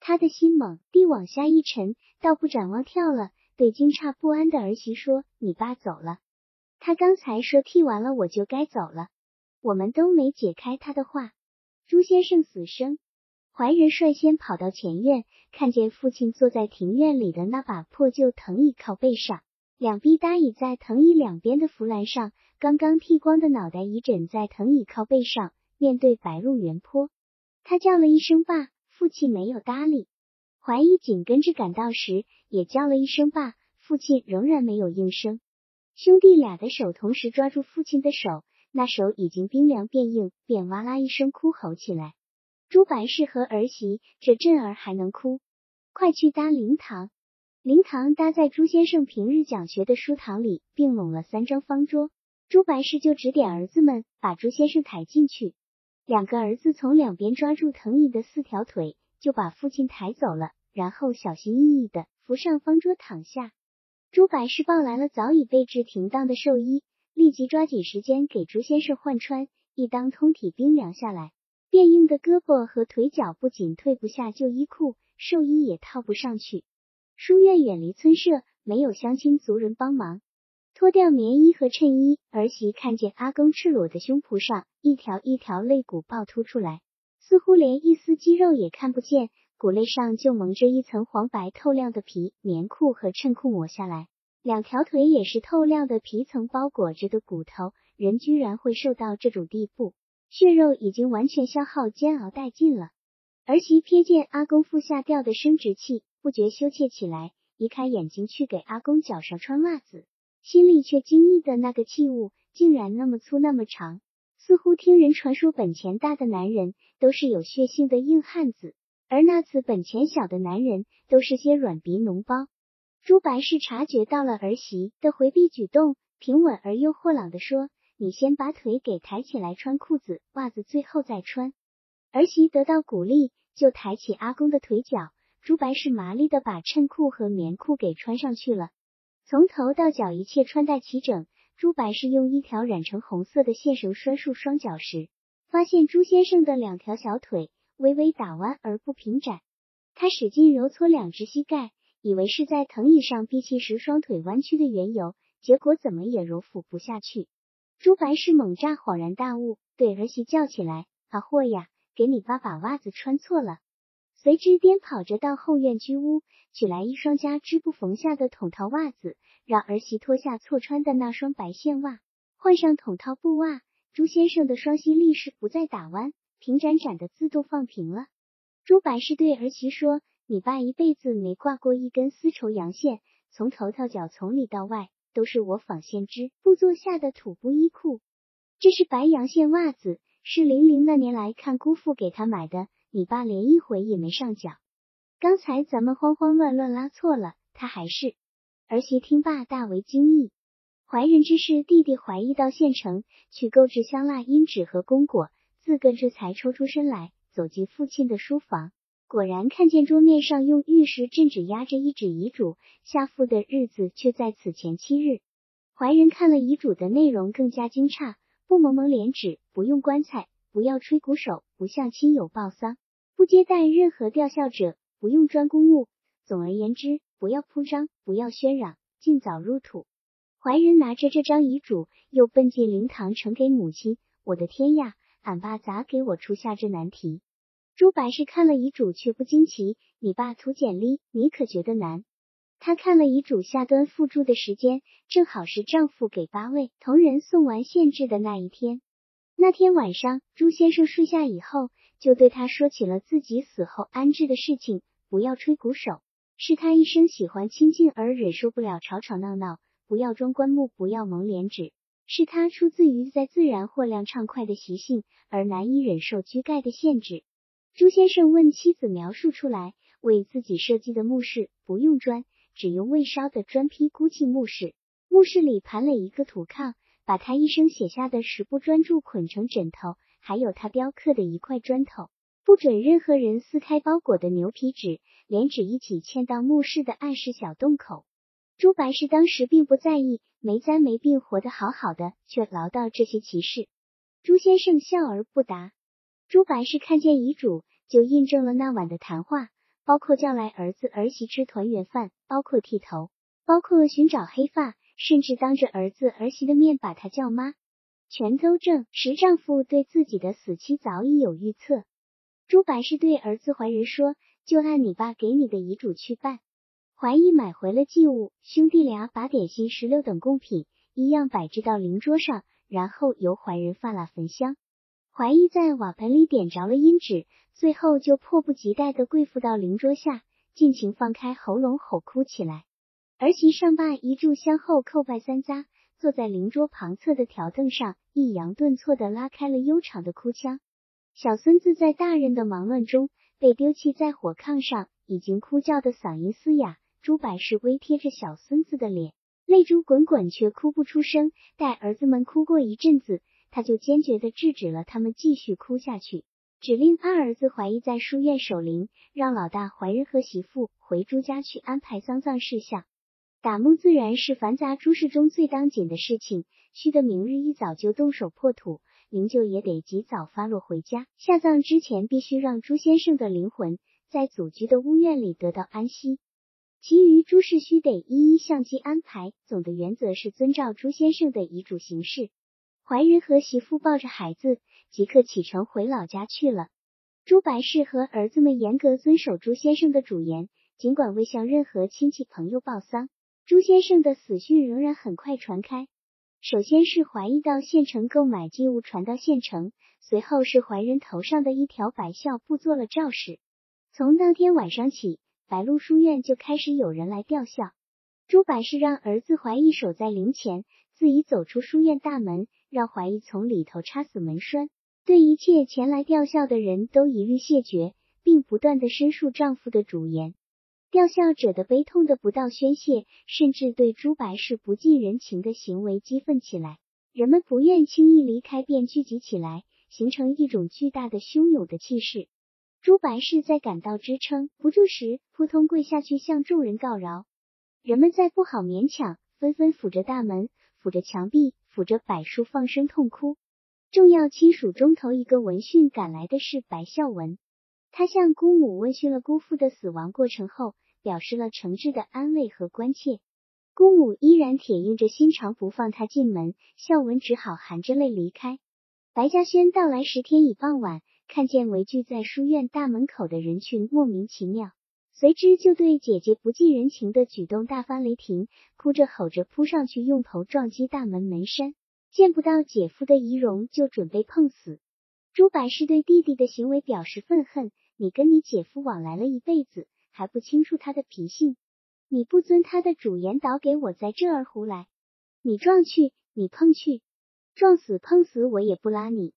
他的心猛地往下一沉，倒不展望跳了，对惊诧不安的儿媳说：“你爸走了，他刚才说剃完了我就该走了。”我们都没解开他的话。朱先生死生，怀仁率先跑到前院，看见父亲坐在庭院里的那把破旧藤椅靠背上。两臂搭倚在藤椅两边的扶栏上，刚刚剃光的脑袋倚枕在藤椅靠背上，面对白鹿原坡。他叫了一声“爸”，父亲没有搭理。怀疑紧跟着赶到时，也叫了一声“爸”，父亲仍然没有应声。兄弟俩的手同时抓住父亲的手，那手已经冰凉变硬，便哇啦一声哭吼起来。朱白氏和儿媳这阵儿还能哭，快去搭灵堂。灵堂搭在朱先生平日讲学的书堂里，并拢了三张方桌。朱白氏就指点儿子们把朱先生抬进去。两个儿子从两边抓住藤椅的四条腿，就把父亲抬走了。然后小心翼翼的扶上方桌躺下。朱白氏抱来了早已备置停当的寿衣，立即抓紧时间给朱先生换穿。一当通体冰凉下来，变硬的胳膊和腿脚不仅退不下旧衣裤，寿衣也套不上去。书院远离村舍，没有乡亲族人帮忙。脱掉棉衣和衬衣，儿媳看见阿公赤裸的胸脯上一条一条肋骨暴突出来，似乎连一丝肌肉也看不见，骨肋上就蒙着一层黄白透亮的皮。棉裤和衬裤抹下来，两条腿也是透亮的皮层包裹着的骨头。人居然会瘦到这种地步，血肉已经完全消耗煎熬殆尽了。儿媳瞥见阿公腹下掉的生殖器。不觉羞怯起来，移开眼睛去给阿公脚上穿袜子，心里却惊异的那个器物竟然那么粗那么长，似乎听人传说本钱大的男人都是有血性的硬汉子，而那次本钱小的男人都是些软鼻脓包。朱白氏察觉到了儿媳的回避举动，平稳而又豁朗的说：“你先把腿给抬起来穿裤子袜子，最后再穿。”儿媳得到鼓励，就抬起阿公的腿脚。朱白氏麻利的把衬裤和棉裤给穿上去了，从头到脚一切穿戴齐整。朱白氏用一条染成红色的线绳拴住双脚时，发现朱先生的两条小腿微微打弯而不平展。他使劲揉搓两只膝盖，以为是在藤椅上闭气时双腿弯曲的缘由，结果怎么也揉抚不下去。朱白氏猛乍恍然大悟，对儿媳叫起来：“啊货呀，给你爸把袜子穿错了。”随之颠跑着到后院居屋，取来一双家织布缝下的筒套袜子，让儿媳脱下错穿的那双白线袜，换上筒套布袜。朱先生的双膝立时不再打弯，平展展的自动放平了。朱白氏对儿媳说：“你爸一辈子没挂过一根丝绸阳线，从头到脚，从里到外都是我纺线织布做下的土布衣裤。这是白阳线袜子，是玲玲那年来看姑父给她买的。”你爸连一回也没上缴，刚才咱们慌慌乱乱拉错了，他还是儿媳听罢大为惊异。怀仁之事，弟弟怀疑到县城去购置香蜡、阴纸和公果，自个这才抽出身来，走进父亲的书房，果然看见桌面上用玉石镇纸压着一纸遗嘱，下父的日子却在此前七日。怀仁看了遗嘱的内容，更加惊诧，不蒙蒙脸纸，不用棺材，不要吹鼓手，不向亲友报丧。不接待任何吊孝者，不用专公务。总而言之，不要铺张，不要喧嚷，尽早入土。怀仁拿着这张遗嘱，又奔进灵堂呈给母亲。我的天呀，俺爸咋给我出下这难题？朱白氏看了遗嘱，却不惊奇。你爸图简历，你可觉得难？他看了遗嘱下端附注的时间，正好是丈夫给八位同仁送完献制的那一天。那天晚上，朱先生睡下以后。就对他说起了自己死后安置的事情，不要吹鼓手，是他一生喜欢清静而忍受不了吵吵闹闹，不要装棺木，不要蒙脸纸。是他出自于在自然或量畅快的习性而难以忍受居盖的限制。朱先生问妻子描述出来为自己设计的墓室，不用砖，只用未烧的砖坯箍砌墓室。墓室里盘了一个土炕，把他一生写下的十部专著捆成枕头，还有他雕刻的一块砖头。不准任何人撕开包裹的牛皮纸，连纸一起嵌到墓室的暗室小洞口。朱白氏当时并不在意，没灾没病，活得好好的，却唠叨这些奇事。朱先生笑而不答。朱白氏看见遗嘱，就印证了那晚的谈话，包括叫来儿子儿媳吃团圆饭，包括剃头，包括寻找黑发，甚至当着儿子儿媳的面把他叫妈，全都正。实丈夫对自己的死期早已有预测。朱白氏对儿子怀仁说：“就按你爸给你的遗嘱去办。”怀义买回了祭物，兄弟俩把点心、石榴等贡品一样摆置到灵桌上，然后由怀仁发了焚香。怀义在瓦盆里点着了阴纸，最后就迫不及待地跪伏到灵桌下，尽情放开喉咙吼哭起来。儿媳上罢一炷香后叩拜三匝，坐在灵桌旁侧的条凳上，抑扬顿挫地拉开了悠长的哭腔。小孙子在大人的忙乱中被丢弃在火炕上，已经哭叫的嗓音嘶哑。朱百氏微贴着小孙子的脸，泪珠滚滚，却哭不出声。待儿子们哭过一阵子，他就坚决的制止了他们继续哭下去，指令二儿子怀疑在书院守灵，让老大怀仁和媳妇回朱家去安排丧葬事项。打墓自然是繁杂诸事中最当紧的事情，须得明日一早就动手破土，灵柩也得及早发落回家。下葬之前，必须让朱先生的灵魂在祖居的屋院里得到安息。其余诸事须得一一相机安排，总的原则是遵照朱先生的遗嘱行事。怀仁和媳妇抱着孩子，即刻启程回老家去了。朱白氏和儿子们严格遵守朱先生的嘱言，尽管未向任何亲戚朋友报丧，朱先生的死讯仍然很快传开。首先是怀疑到县城购买祭物传到县城，随后是怀仁头上的一条白孝布做了肇事。从当天晚上起。白鹿书院就开始有人来吊孝，朱百氏让儿子怀义守在灵前，自己走出书院大门，让怀义从里头插死门栓，对一切前来吊孝的人都一律谢绝，并不断的申述丈夫的主言。吊孝者的悲痛的不到宣泄，甚至对朱白氏不近人情的行为激愤起来，人们不愿轻易离开，便聚集起来，形成一种巨大的汹涌的气势。朱白氏在感到支撑不住时，扑通跪下去向众人告饶。人们再不好勉强，纷纷抚着大门，抚着墙壁，抚着柏树，放声痛哭。重要亲属中头一个闻讯赶来的是白孝文，他向姑母问讯了姑父的死亡过程后，表示了诚挚的安慰和关切。姑母依然铁硬着心肠不放他进门，孝文只好含着泪离开。白嘉轩到来时，天已傍晚。看见围聚在书院大门口的人群，莫名其妙，随之就对姐姐不近人情的举动大发雷霆，哭着吼着扑上去，用头撞击大门门栓。见不到姐夫的仪容，就准备碰死。朱白氏对弟弟的行为表示愤恨：“你跟你姐夫往来了一辈子，还不清楚他的脾性？你不遵他的主言，倒给我在这儿胡来！你撞去，你碰去，撞死碰死，我也不拉你。”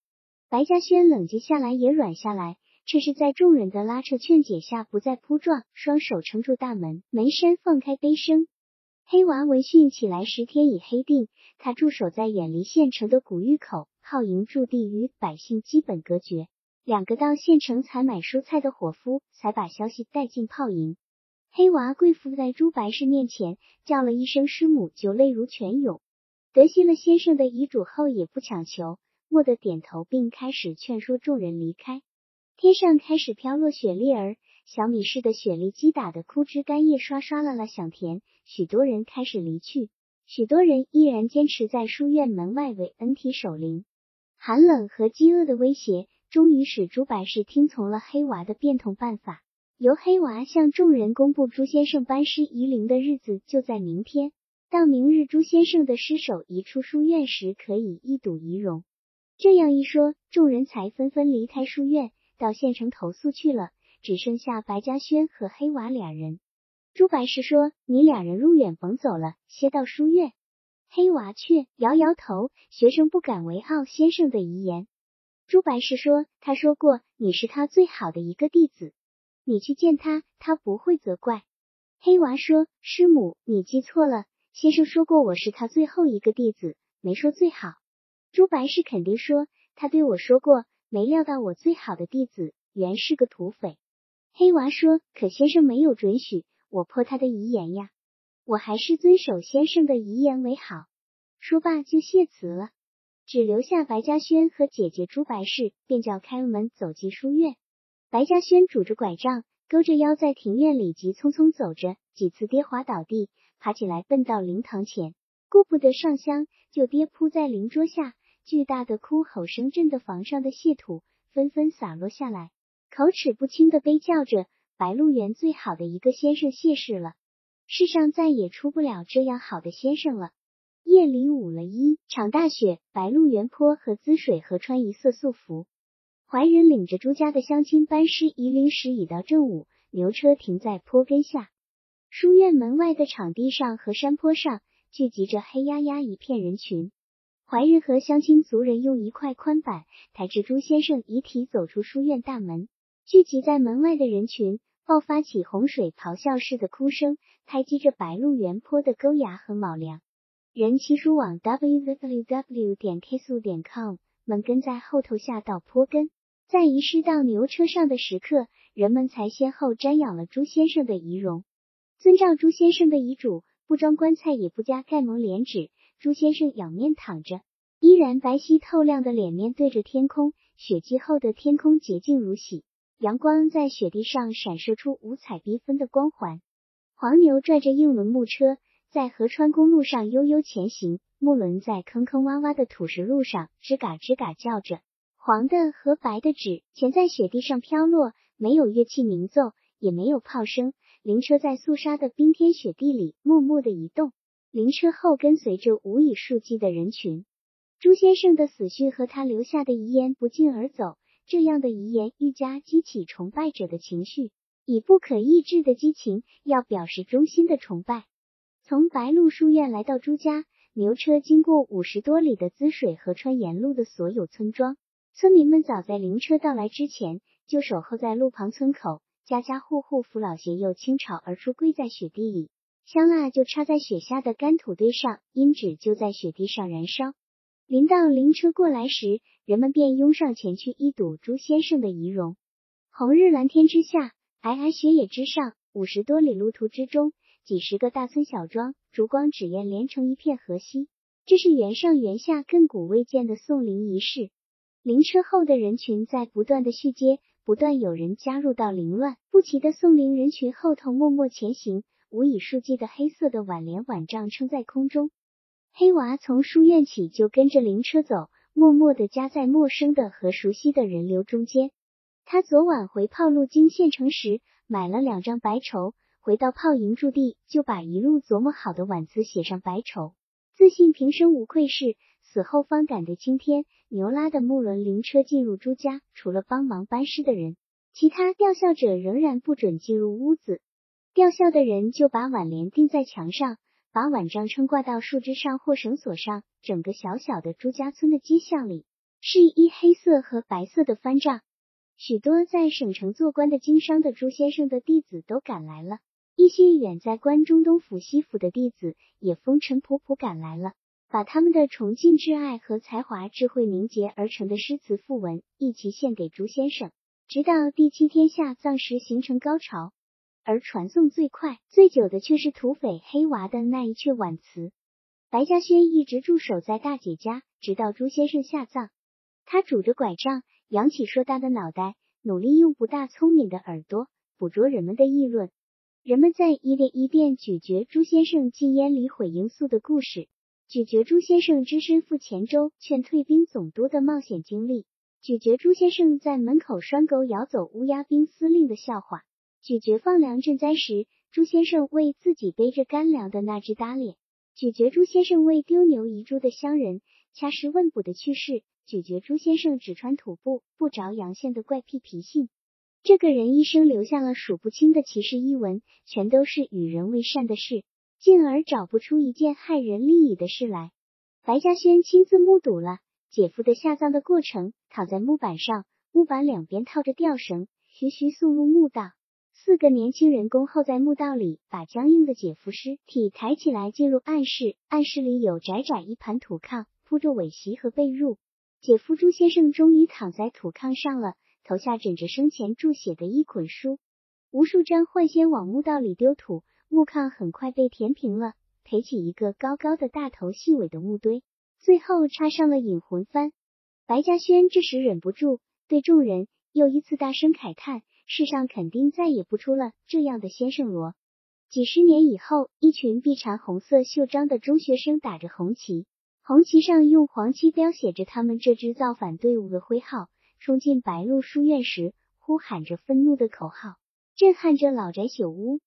白嘉轩冷静下来，也软下来。这是在众人的拉扯劝解下，不再扑撞，双手撑住大门门山，放开悲声。黑娃闻讯起来时，天已黑定。他驻守在远离县城的古峪口，炮营驻地与百姓基本隔绝。两个到县城采买蔬菜的伙夫才把消息带进炮营。黑娃跪伏在朱白氏面前，叫了一声师母，就泪如泉涌。得悉了先生的遗嘱后，也不强求。蓦地点头，并开始劝说众人离开。天上开始飘落雪粒儿，小米似的雪粒击打的枯枝干叶刷刷啦啦响甜。许多人开始离去，许多人依然坚持在书院门外为恩体守灵。寒冷和饥饿的威胁，终于使朱百氏听从了黑娃的变通办法。由黑娃向众人公布朱先生班师移灵的日子就在明天。到明日朱先生的尸首移出书院时，可以一睹仪容。这样一说，众人才纷纷离开书院，到县城投宿去了。只剩下白嘉轩和黑娃俩人。朱白氏说：“你两人路远甭走了，先到书院。”黑娃却摇摇头，学生不敢违傲先生的遗言。朱白氏说：“他说过你是他最好的一个弟子，你去见他，他不会责怪。”黑娃说：“师母，你记错了，先生说过我是他最后一个弟子，没说最好。”朱白氏肯定说：“他对我说过，没料到我最好的弟子原是个土匪。”黑娃说：“可先生没有准许我破他的遗言呀，我还是遵守先生的遗言为好。”说罢就谢辞了。只留下白嘉轩和姐姐朱白氏，便叫开了门走进书院。白嘉轩拄着拐杖，勾着腰在庭院里急匆匆走着，几次跌滑倒地，爬起来奔到灵堂前，顾不得上香，就跌扑在灵桌下。巨大的哭吼声震得房上的谢土纷纷洒落下来，口齿不清的悲叫着：“白鹿原最好的一个先生谢世了，世上再也出不了这样好的先生了。”夜里舞了一场大雪，白鹿原坡和滋水河川一色素服。怀仁领着朱家的乡亲班师夷陵时已到正午，牛车停在坡根下。书院门外的场地上和山坡上聚集着黑压压一片人群。怀仁和乡亲族人用一块宽板抬着朱先生遗体走出书院大门，聚集在门外的人群爆发起洪水咆哮似的哭声，拍击着白鹿原坡的沟崖和卯梁。人气书网 www 点 k 速点 com 们跟在后头下到坡根，在遗失到牛车上的时刻，人们才先后瞻仰了朱先生的遗容。遵照朱先生的遗嘱，不装棺材，也不加盖蒙帘纸，朱先生仰面躺着，依然白皙透亮的脸面对着天空，雪霁后的天空洁净如洗，阳光在雪地上闪射出五彩缤纷的光环。黄牛拽着硬轮木车。在河川公路上悠悠前行，木轮在坑坑洼洼的土石路上吱嘎吱嘎叫着。黄的和白的纸钱在雪地上飘落，没有乐器鸣奏，也没有炮声。灵车在肃杀的冰天雪地里默默的移动，灵车后跟随着无以数计的人群。朱先生的死讯和他留下的遗言不胫而走，这样的遗言愈加激起崇拜者的情绪，以不可抑制的激情要表示衷心的崇拜。从白鹿书院来到朱家，牛车经过五十多里的滋水河川沿路的所有村庄，村民们早在灵车到来之前就守候在路旁村口，家家户户扶老携幼倾巢而出，跪在雪地里，香蜡就插在雪下的干土堆上，阴纸就在雪地上燃烧。临到灵车过来时，人们便拥上前去一睹朱先生的遗容。红日蓝天之下，皑皑雪野之上，五十多里路途之中。几十个大村小庄，烛光纸砚连成一片河西。这是原上原下亘古未见的送灵仪式。灵车后的人群在不断的续接，不断有人加入到凌乱不齐的送灵人群后头，默默前行。无以数计的黑色的挽联挽杖撑在空中。黑娃从书院起就跟着灵车走，默默的夹在陌生的和熟悉的人流中间。他昨晚回炮路经县城时，买了两张白绸。回到炮营驻地，就把一路琢磨好的挽词写上白绸，自信平生无愧事。死后方赶的青天，牛拉的木轮灵车进入朱家，除了帮忙搬尸的人，其他吊孝者仍然不准进入屋子。吊孝的人就把挽联钉在墙上，把挽杖撑挂到树枝上或绳索上。整个小小的朱家村的街巷里，是一黑色和白色的帆帐。许多在省城做官的经商的朱先生的弟子都赶来了。一些远在关中东府西府的弟子也风尘仆仆赶来了，把他们的崇敬挚爱和才华智慧凝结而成的诗词赋文一起献给朱先生。直到第七天下葬时形成高潮，而传颂最快最久的却是土匪黑娃的那一阙挽词。白嘉轩一直驻守在大姐家，直到朱先生下葬。他拄着拐杖，扬起硕大的脑袋，努力用不大聪明的耳朵捕捉人们的议论。人们在一遍一遍咀嚼朱先生禁烟里毁罂粟的故事，咀嚼朱先生只身赴黔州劝退兵总督的冒险经历，咀嚼朱先生在门口拴狗咬走乌鸦兵司令的笑话，咀嚼放粮赈灾时朱先生为自己背着干粮的那只搭脸，咀嚼朱先生为丢牛遗珠的乡人掐尸问卜的趣事，咀嚼朱先生只穿土布不着阳线的怪癖脾性。这个人一生留下了数不清的奇事异闻，全都是与人为善的事，进而找不出一件害人利益的事来。白嘉轩亲自目睹了姐夫的下葬的过程，躺在木板上，木板两边套着吊绳，徐徐送入墓道。四个年轻人恭候在墓道里，把僵硬的姐夫尸体抬起来，进入暗室。暗室里有窄窄一盘土炕，铺着苇席和被褥。姐夫朱先生终于躺在土炕上了，头下枕着生前注写的一捆书。无数张幻仙往墓道里丢土，墓炕很快被填平了，培起一个高高的大头细尾的墓堆，最后插上了引魂幡。白嘉轩这时忍不住对众人又一次大声慨叹。世上肯定再也不出了这样的先生罗。几十年以后，一群臂缠红色袖章的中学生打着红旗，红旗上用黄漆标写着他们这支造反队伍的徽号，冲进白鹿书院时，呼喊着愤怒的口号，震撼着老宅朽屋。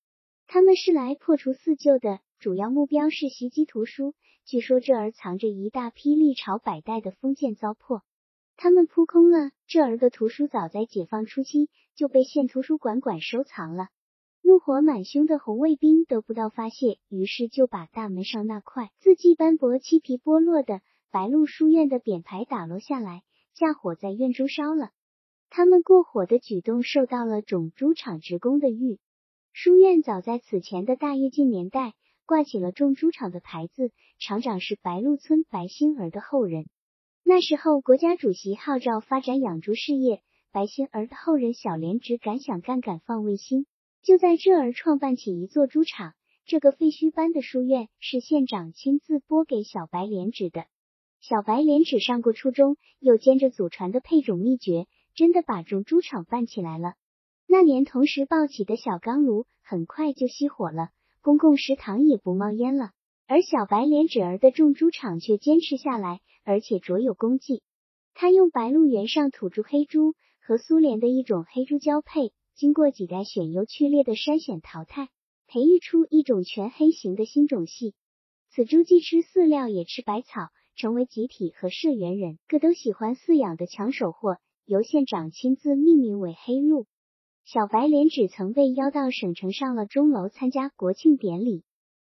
他们是来破除四旧的，主要目标是袭击图书。据说这儿藏着一大批历朝百代的封建糟粕。他们扑空了，这儿的图书早在解放初期就被县图书馆馆收藏了。怒火满胸的红卫兵得不到发泄，于是就把大门上那块字迹斑驳、漆皮剥落的白鹿书院的匾牌打落下来，架火在院中烧了。他们过火的举动受到了种猪场职工的誉。书院早在此前的大跃进年代挂起了种猪场的牌子，厂长是白鹿村白星儿的后人。那时候，国家主席号召发展养猪事业，白星儿的后人小莲只敢想干敢放卫星，就在这儿创办起一座猪场。这个废墟般的书院是县长亲自拨给小白莲指的。小白莲只上过初中，又兼着祖传的配种秘诀，真的把种猪场办起来了。那年同时抱起的小钢炉很快就熄火了，公共食堂也不冒烟了，而小白莲指儿的种猪场却坚持下来。而且卓有功绩，他用白鹿原上土猪黑猪和苏联的一种黑猪交配，经过几代选优去劣的筛选淘汰，培育出一种全黑型的新种系。此猪既吃饲料也吃百草，成为集体和社员人各都喜欢饲养的抢手货，由县长亲自命名为黑鹿。小白莲只曾被邀到省城上了钟楼参加国庆典礼。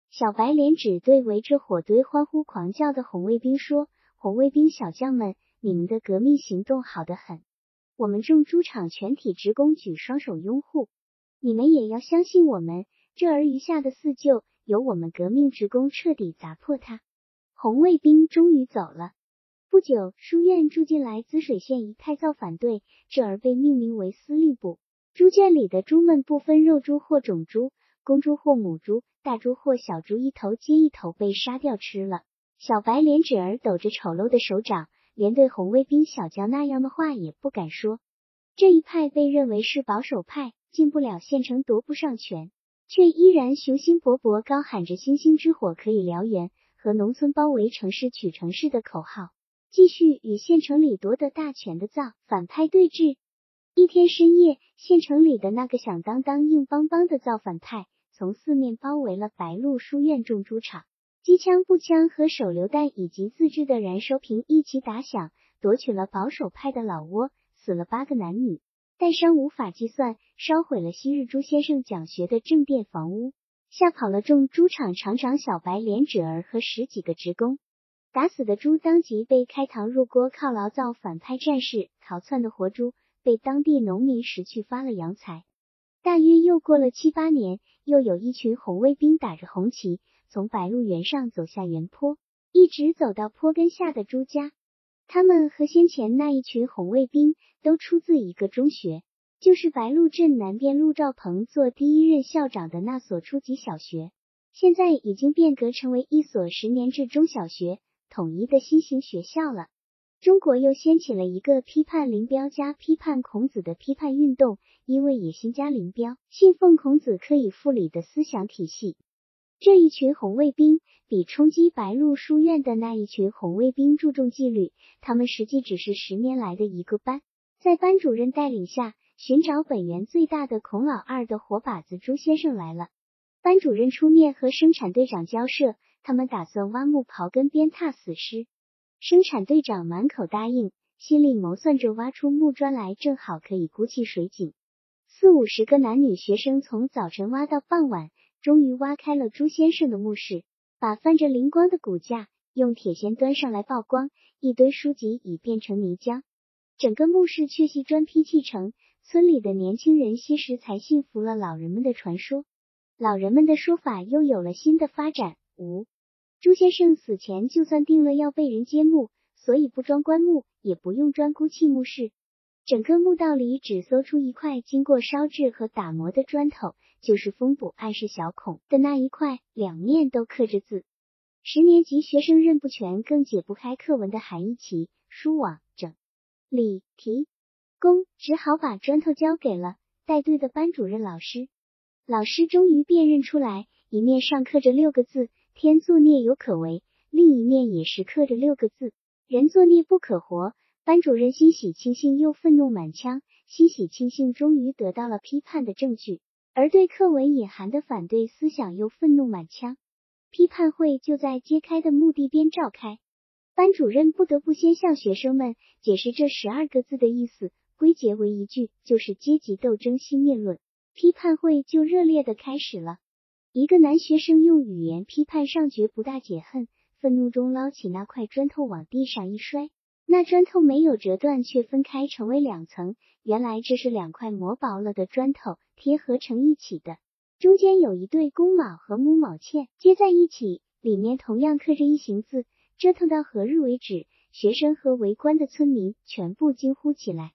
小白莲只对围着火堆欢呼狂叫的红卫兵说。红卫兵小将们，你们的革命行动好得很，我们种猪场全体职工举双手拥护，你们也要相信我们，这儿余下的四旧由我们革命职工彻底砸破它。红卫兵终于走了，不久，书院住进来滋水县一派造反队，这儿被命名为司令部。猪圈里的猪们不分肉猪或种猪，公猪或母猪，大猪或小猪，一头接一头被杀掉吃了。小白莲指儿抖着丑陋的手掌，连对红卫兵小将那样的话也不敢说。这一派被认为是保守派，进不了县城，夺不上权，却依然雄心勃勃，高喊着“星星之火可以燎原”和“农村包围城市取城市”的口号，继续与县城里夺得大权的造反派对峙。一天深夜，县城里的那个响当当、硬邦邦的造反派，从四面包围了白鹿书院种猪场。机枪、步枪和手榴弹以及自制的燃烧瓶一起打响，夺取了保守派的老窝，死了八个男女，弹伤无法计算，烧毁了昔日朱先生讲学的正殿房屋，吓跑了种猪场厂长小白连指儿和十几个职工。打死的猪当即被开膛入锅犒劳造反派战士，逃窜的活猪被当地农民拾去发了洋财。大约又过了七八年，又有一群红卫兵打着红旗。从白鹿原上走下原坡，一直走到坡根下的朱家。他们和先前那一群红卫兵都出自一个中学，就是白鹿镇南边陆兆鹏做第一任校长的那所初级小学。现在已经变革成为一所十年制中小学，统一的新型学校了。中国又掀起了一个批判林彪加批判孔子的批判运动，因为野心加林彪，信奉孔子可以复礼的思想体系。这一群红卫兵比冲击白鹿书院的那一群红卫兵注重纪律，他们实际只是十年来的一个班，在班主任带领下寻找本园最大的孔老二的活靶子朱先生来了。班主任出面和生产队长交涉，他们打算挖木刨根鞭挞死尸。生产队长满口答应，心里谋算着挖出木砖来，正好可以估计水井。四五十个男女学生从早晨挖到傍晚，终于挖开了朱先生的墓室，把泛着灵光的骨架用铁锨端上来曝光，一堆书籍已变成泥浆，整个墓室却系砖坯砌成。村里的年轻人些时才信服了老人们的传说，老人们的说法又有了新的发展。五，朱先生死前就算定了要被人揭墓，所以不装棺木，也不用砖箍砌墓室，整个墓道里只搜出一块经过烧制和打磨的砖头，就是封补暗示小孔的那一块，两面都刻着字。十年级学生认不全，更解不开课文的含义，其书网整理题。公只好把砖头交给了带队的班主任老师。老师终于辨认出来，一面上刻着六个字“天作孽犹可为”，另一面也是刻着六个字“人作孽不可活”。班主任欣喜庆幸又愤怒满腔，欣喜庆幸终于得到了批判的证据，而对课文隐含的反对思想又愤怒满腔。批判会就在揭开的墓地边召开，班主任不得不先向学生们解释这十二个字的意思。归结为一句，就是阶级斗争熄灭论。批判会就热烈的开始了。一个男学生用语言批判上绝不大解恨，愤怒中捞起那块砖头往地上一摔，那砖头没有折断，却分开成为两层。原来这是两块磨薄了的砖头贴合成一起的，中间有一对公卯和母卯嵌接在一起，里面同样刻着一行字。折腾到何日为止？学生和围观的村民全部惊呼起来。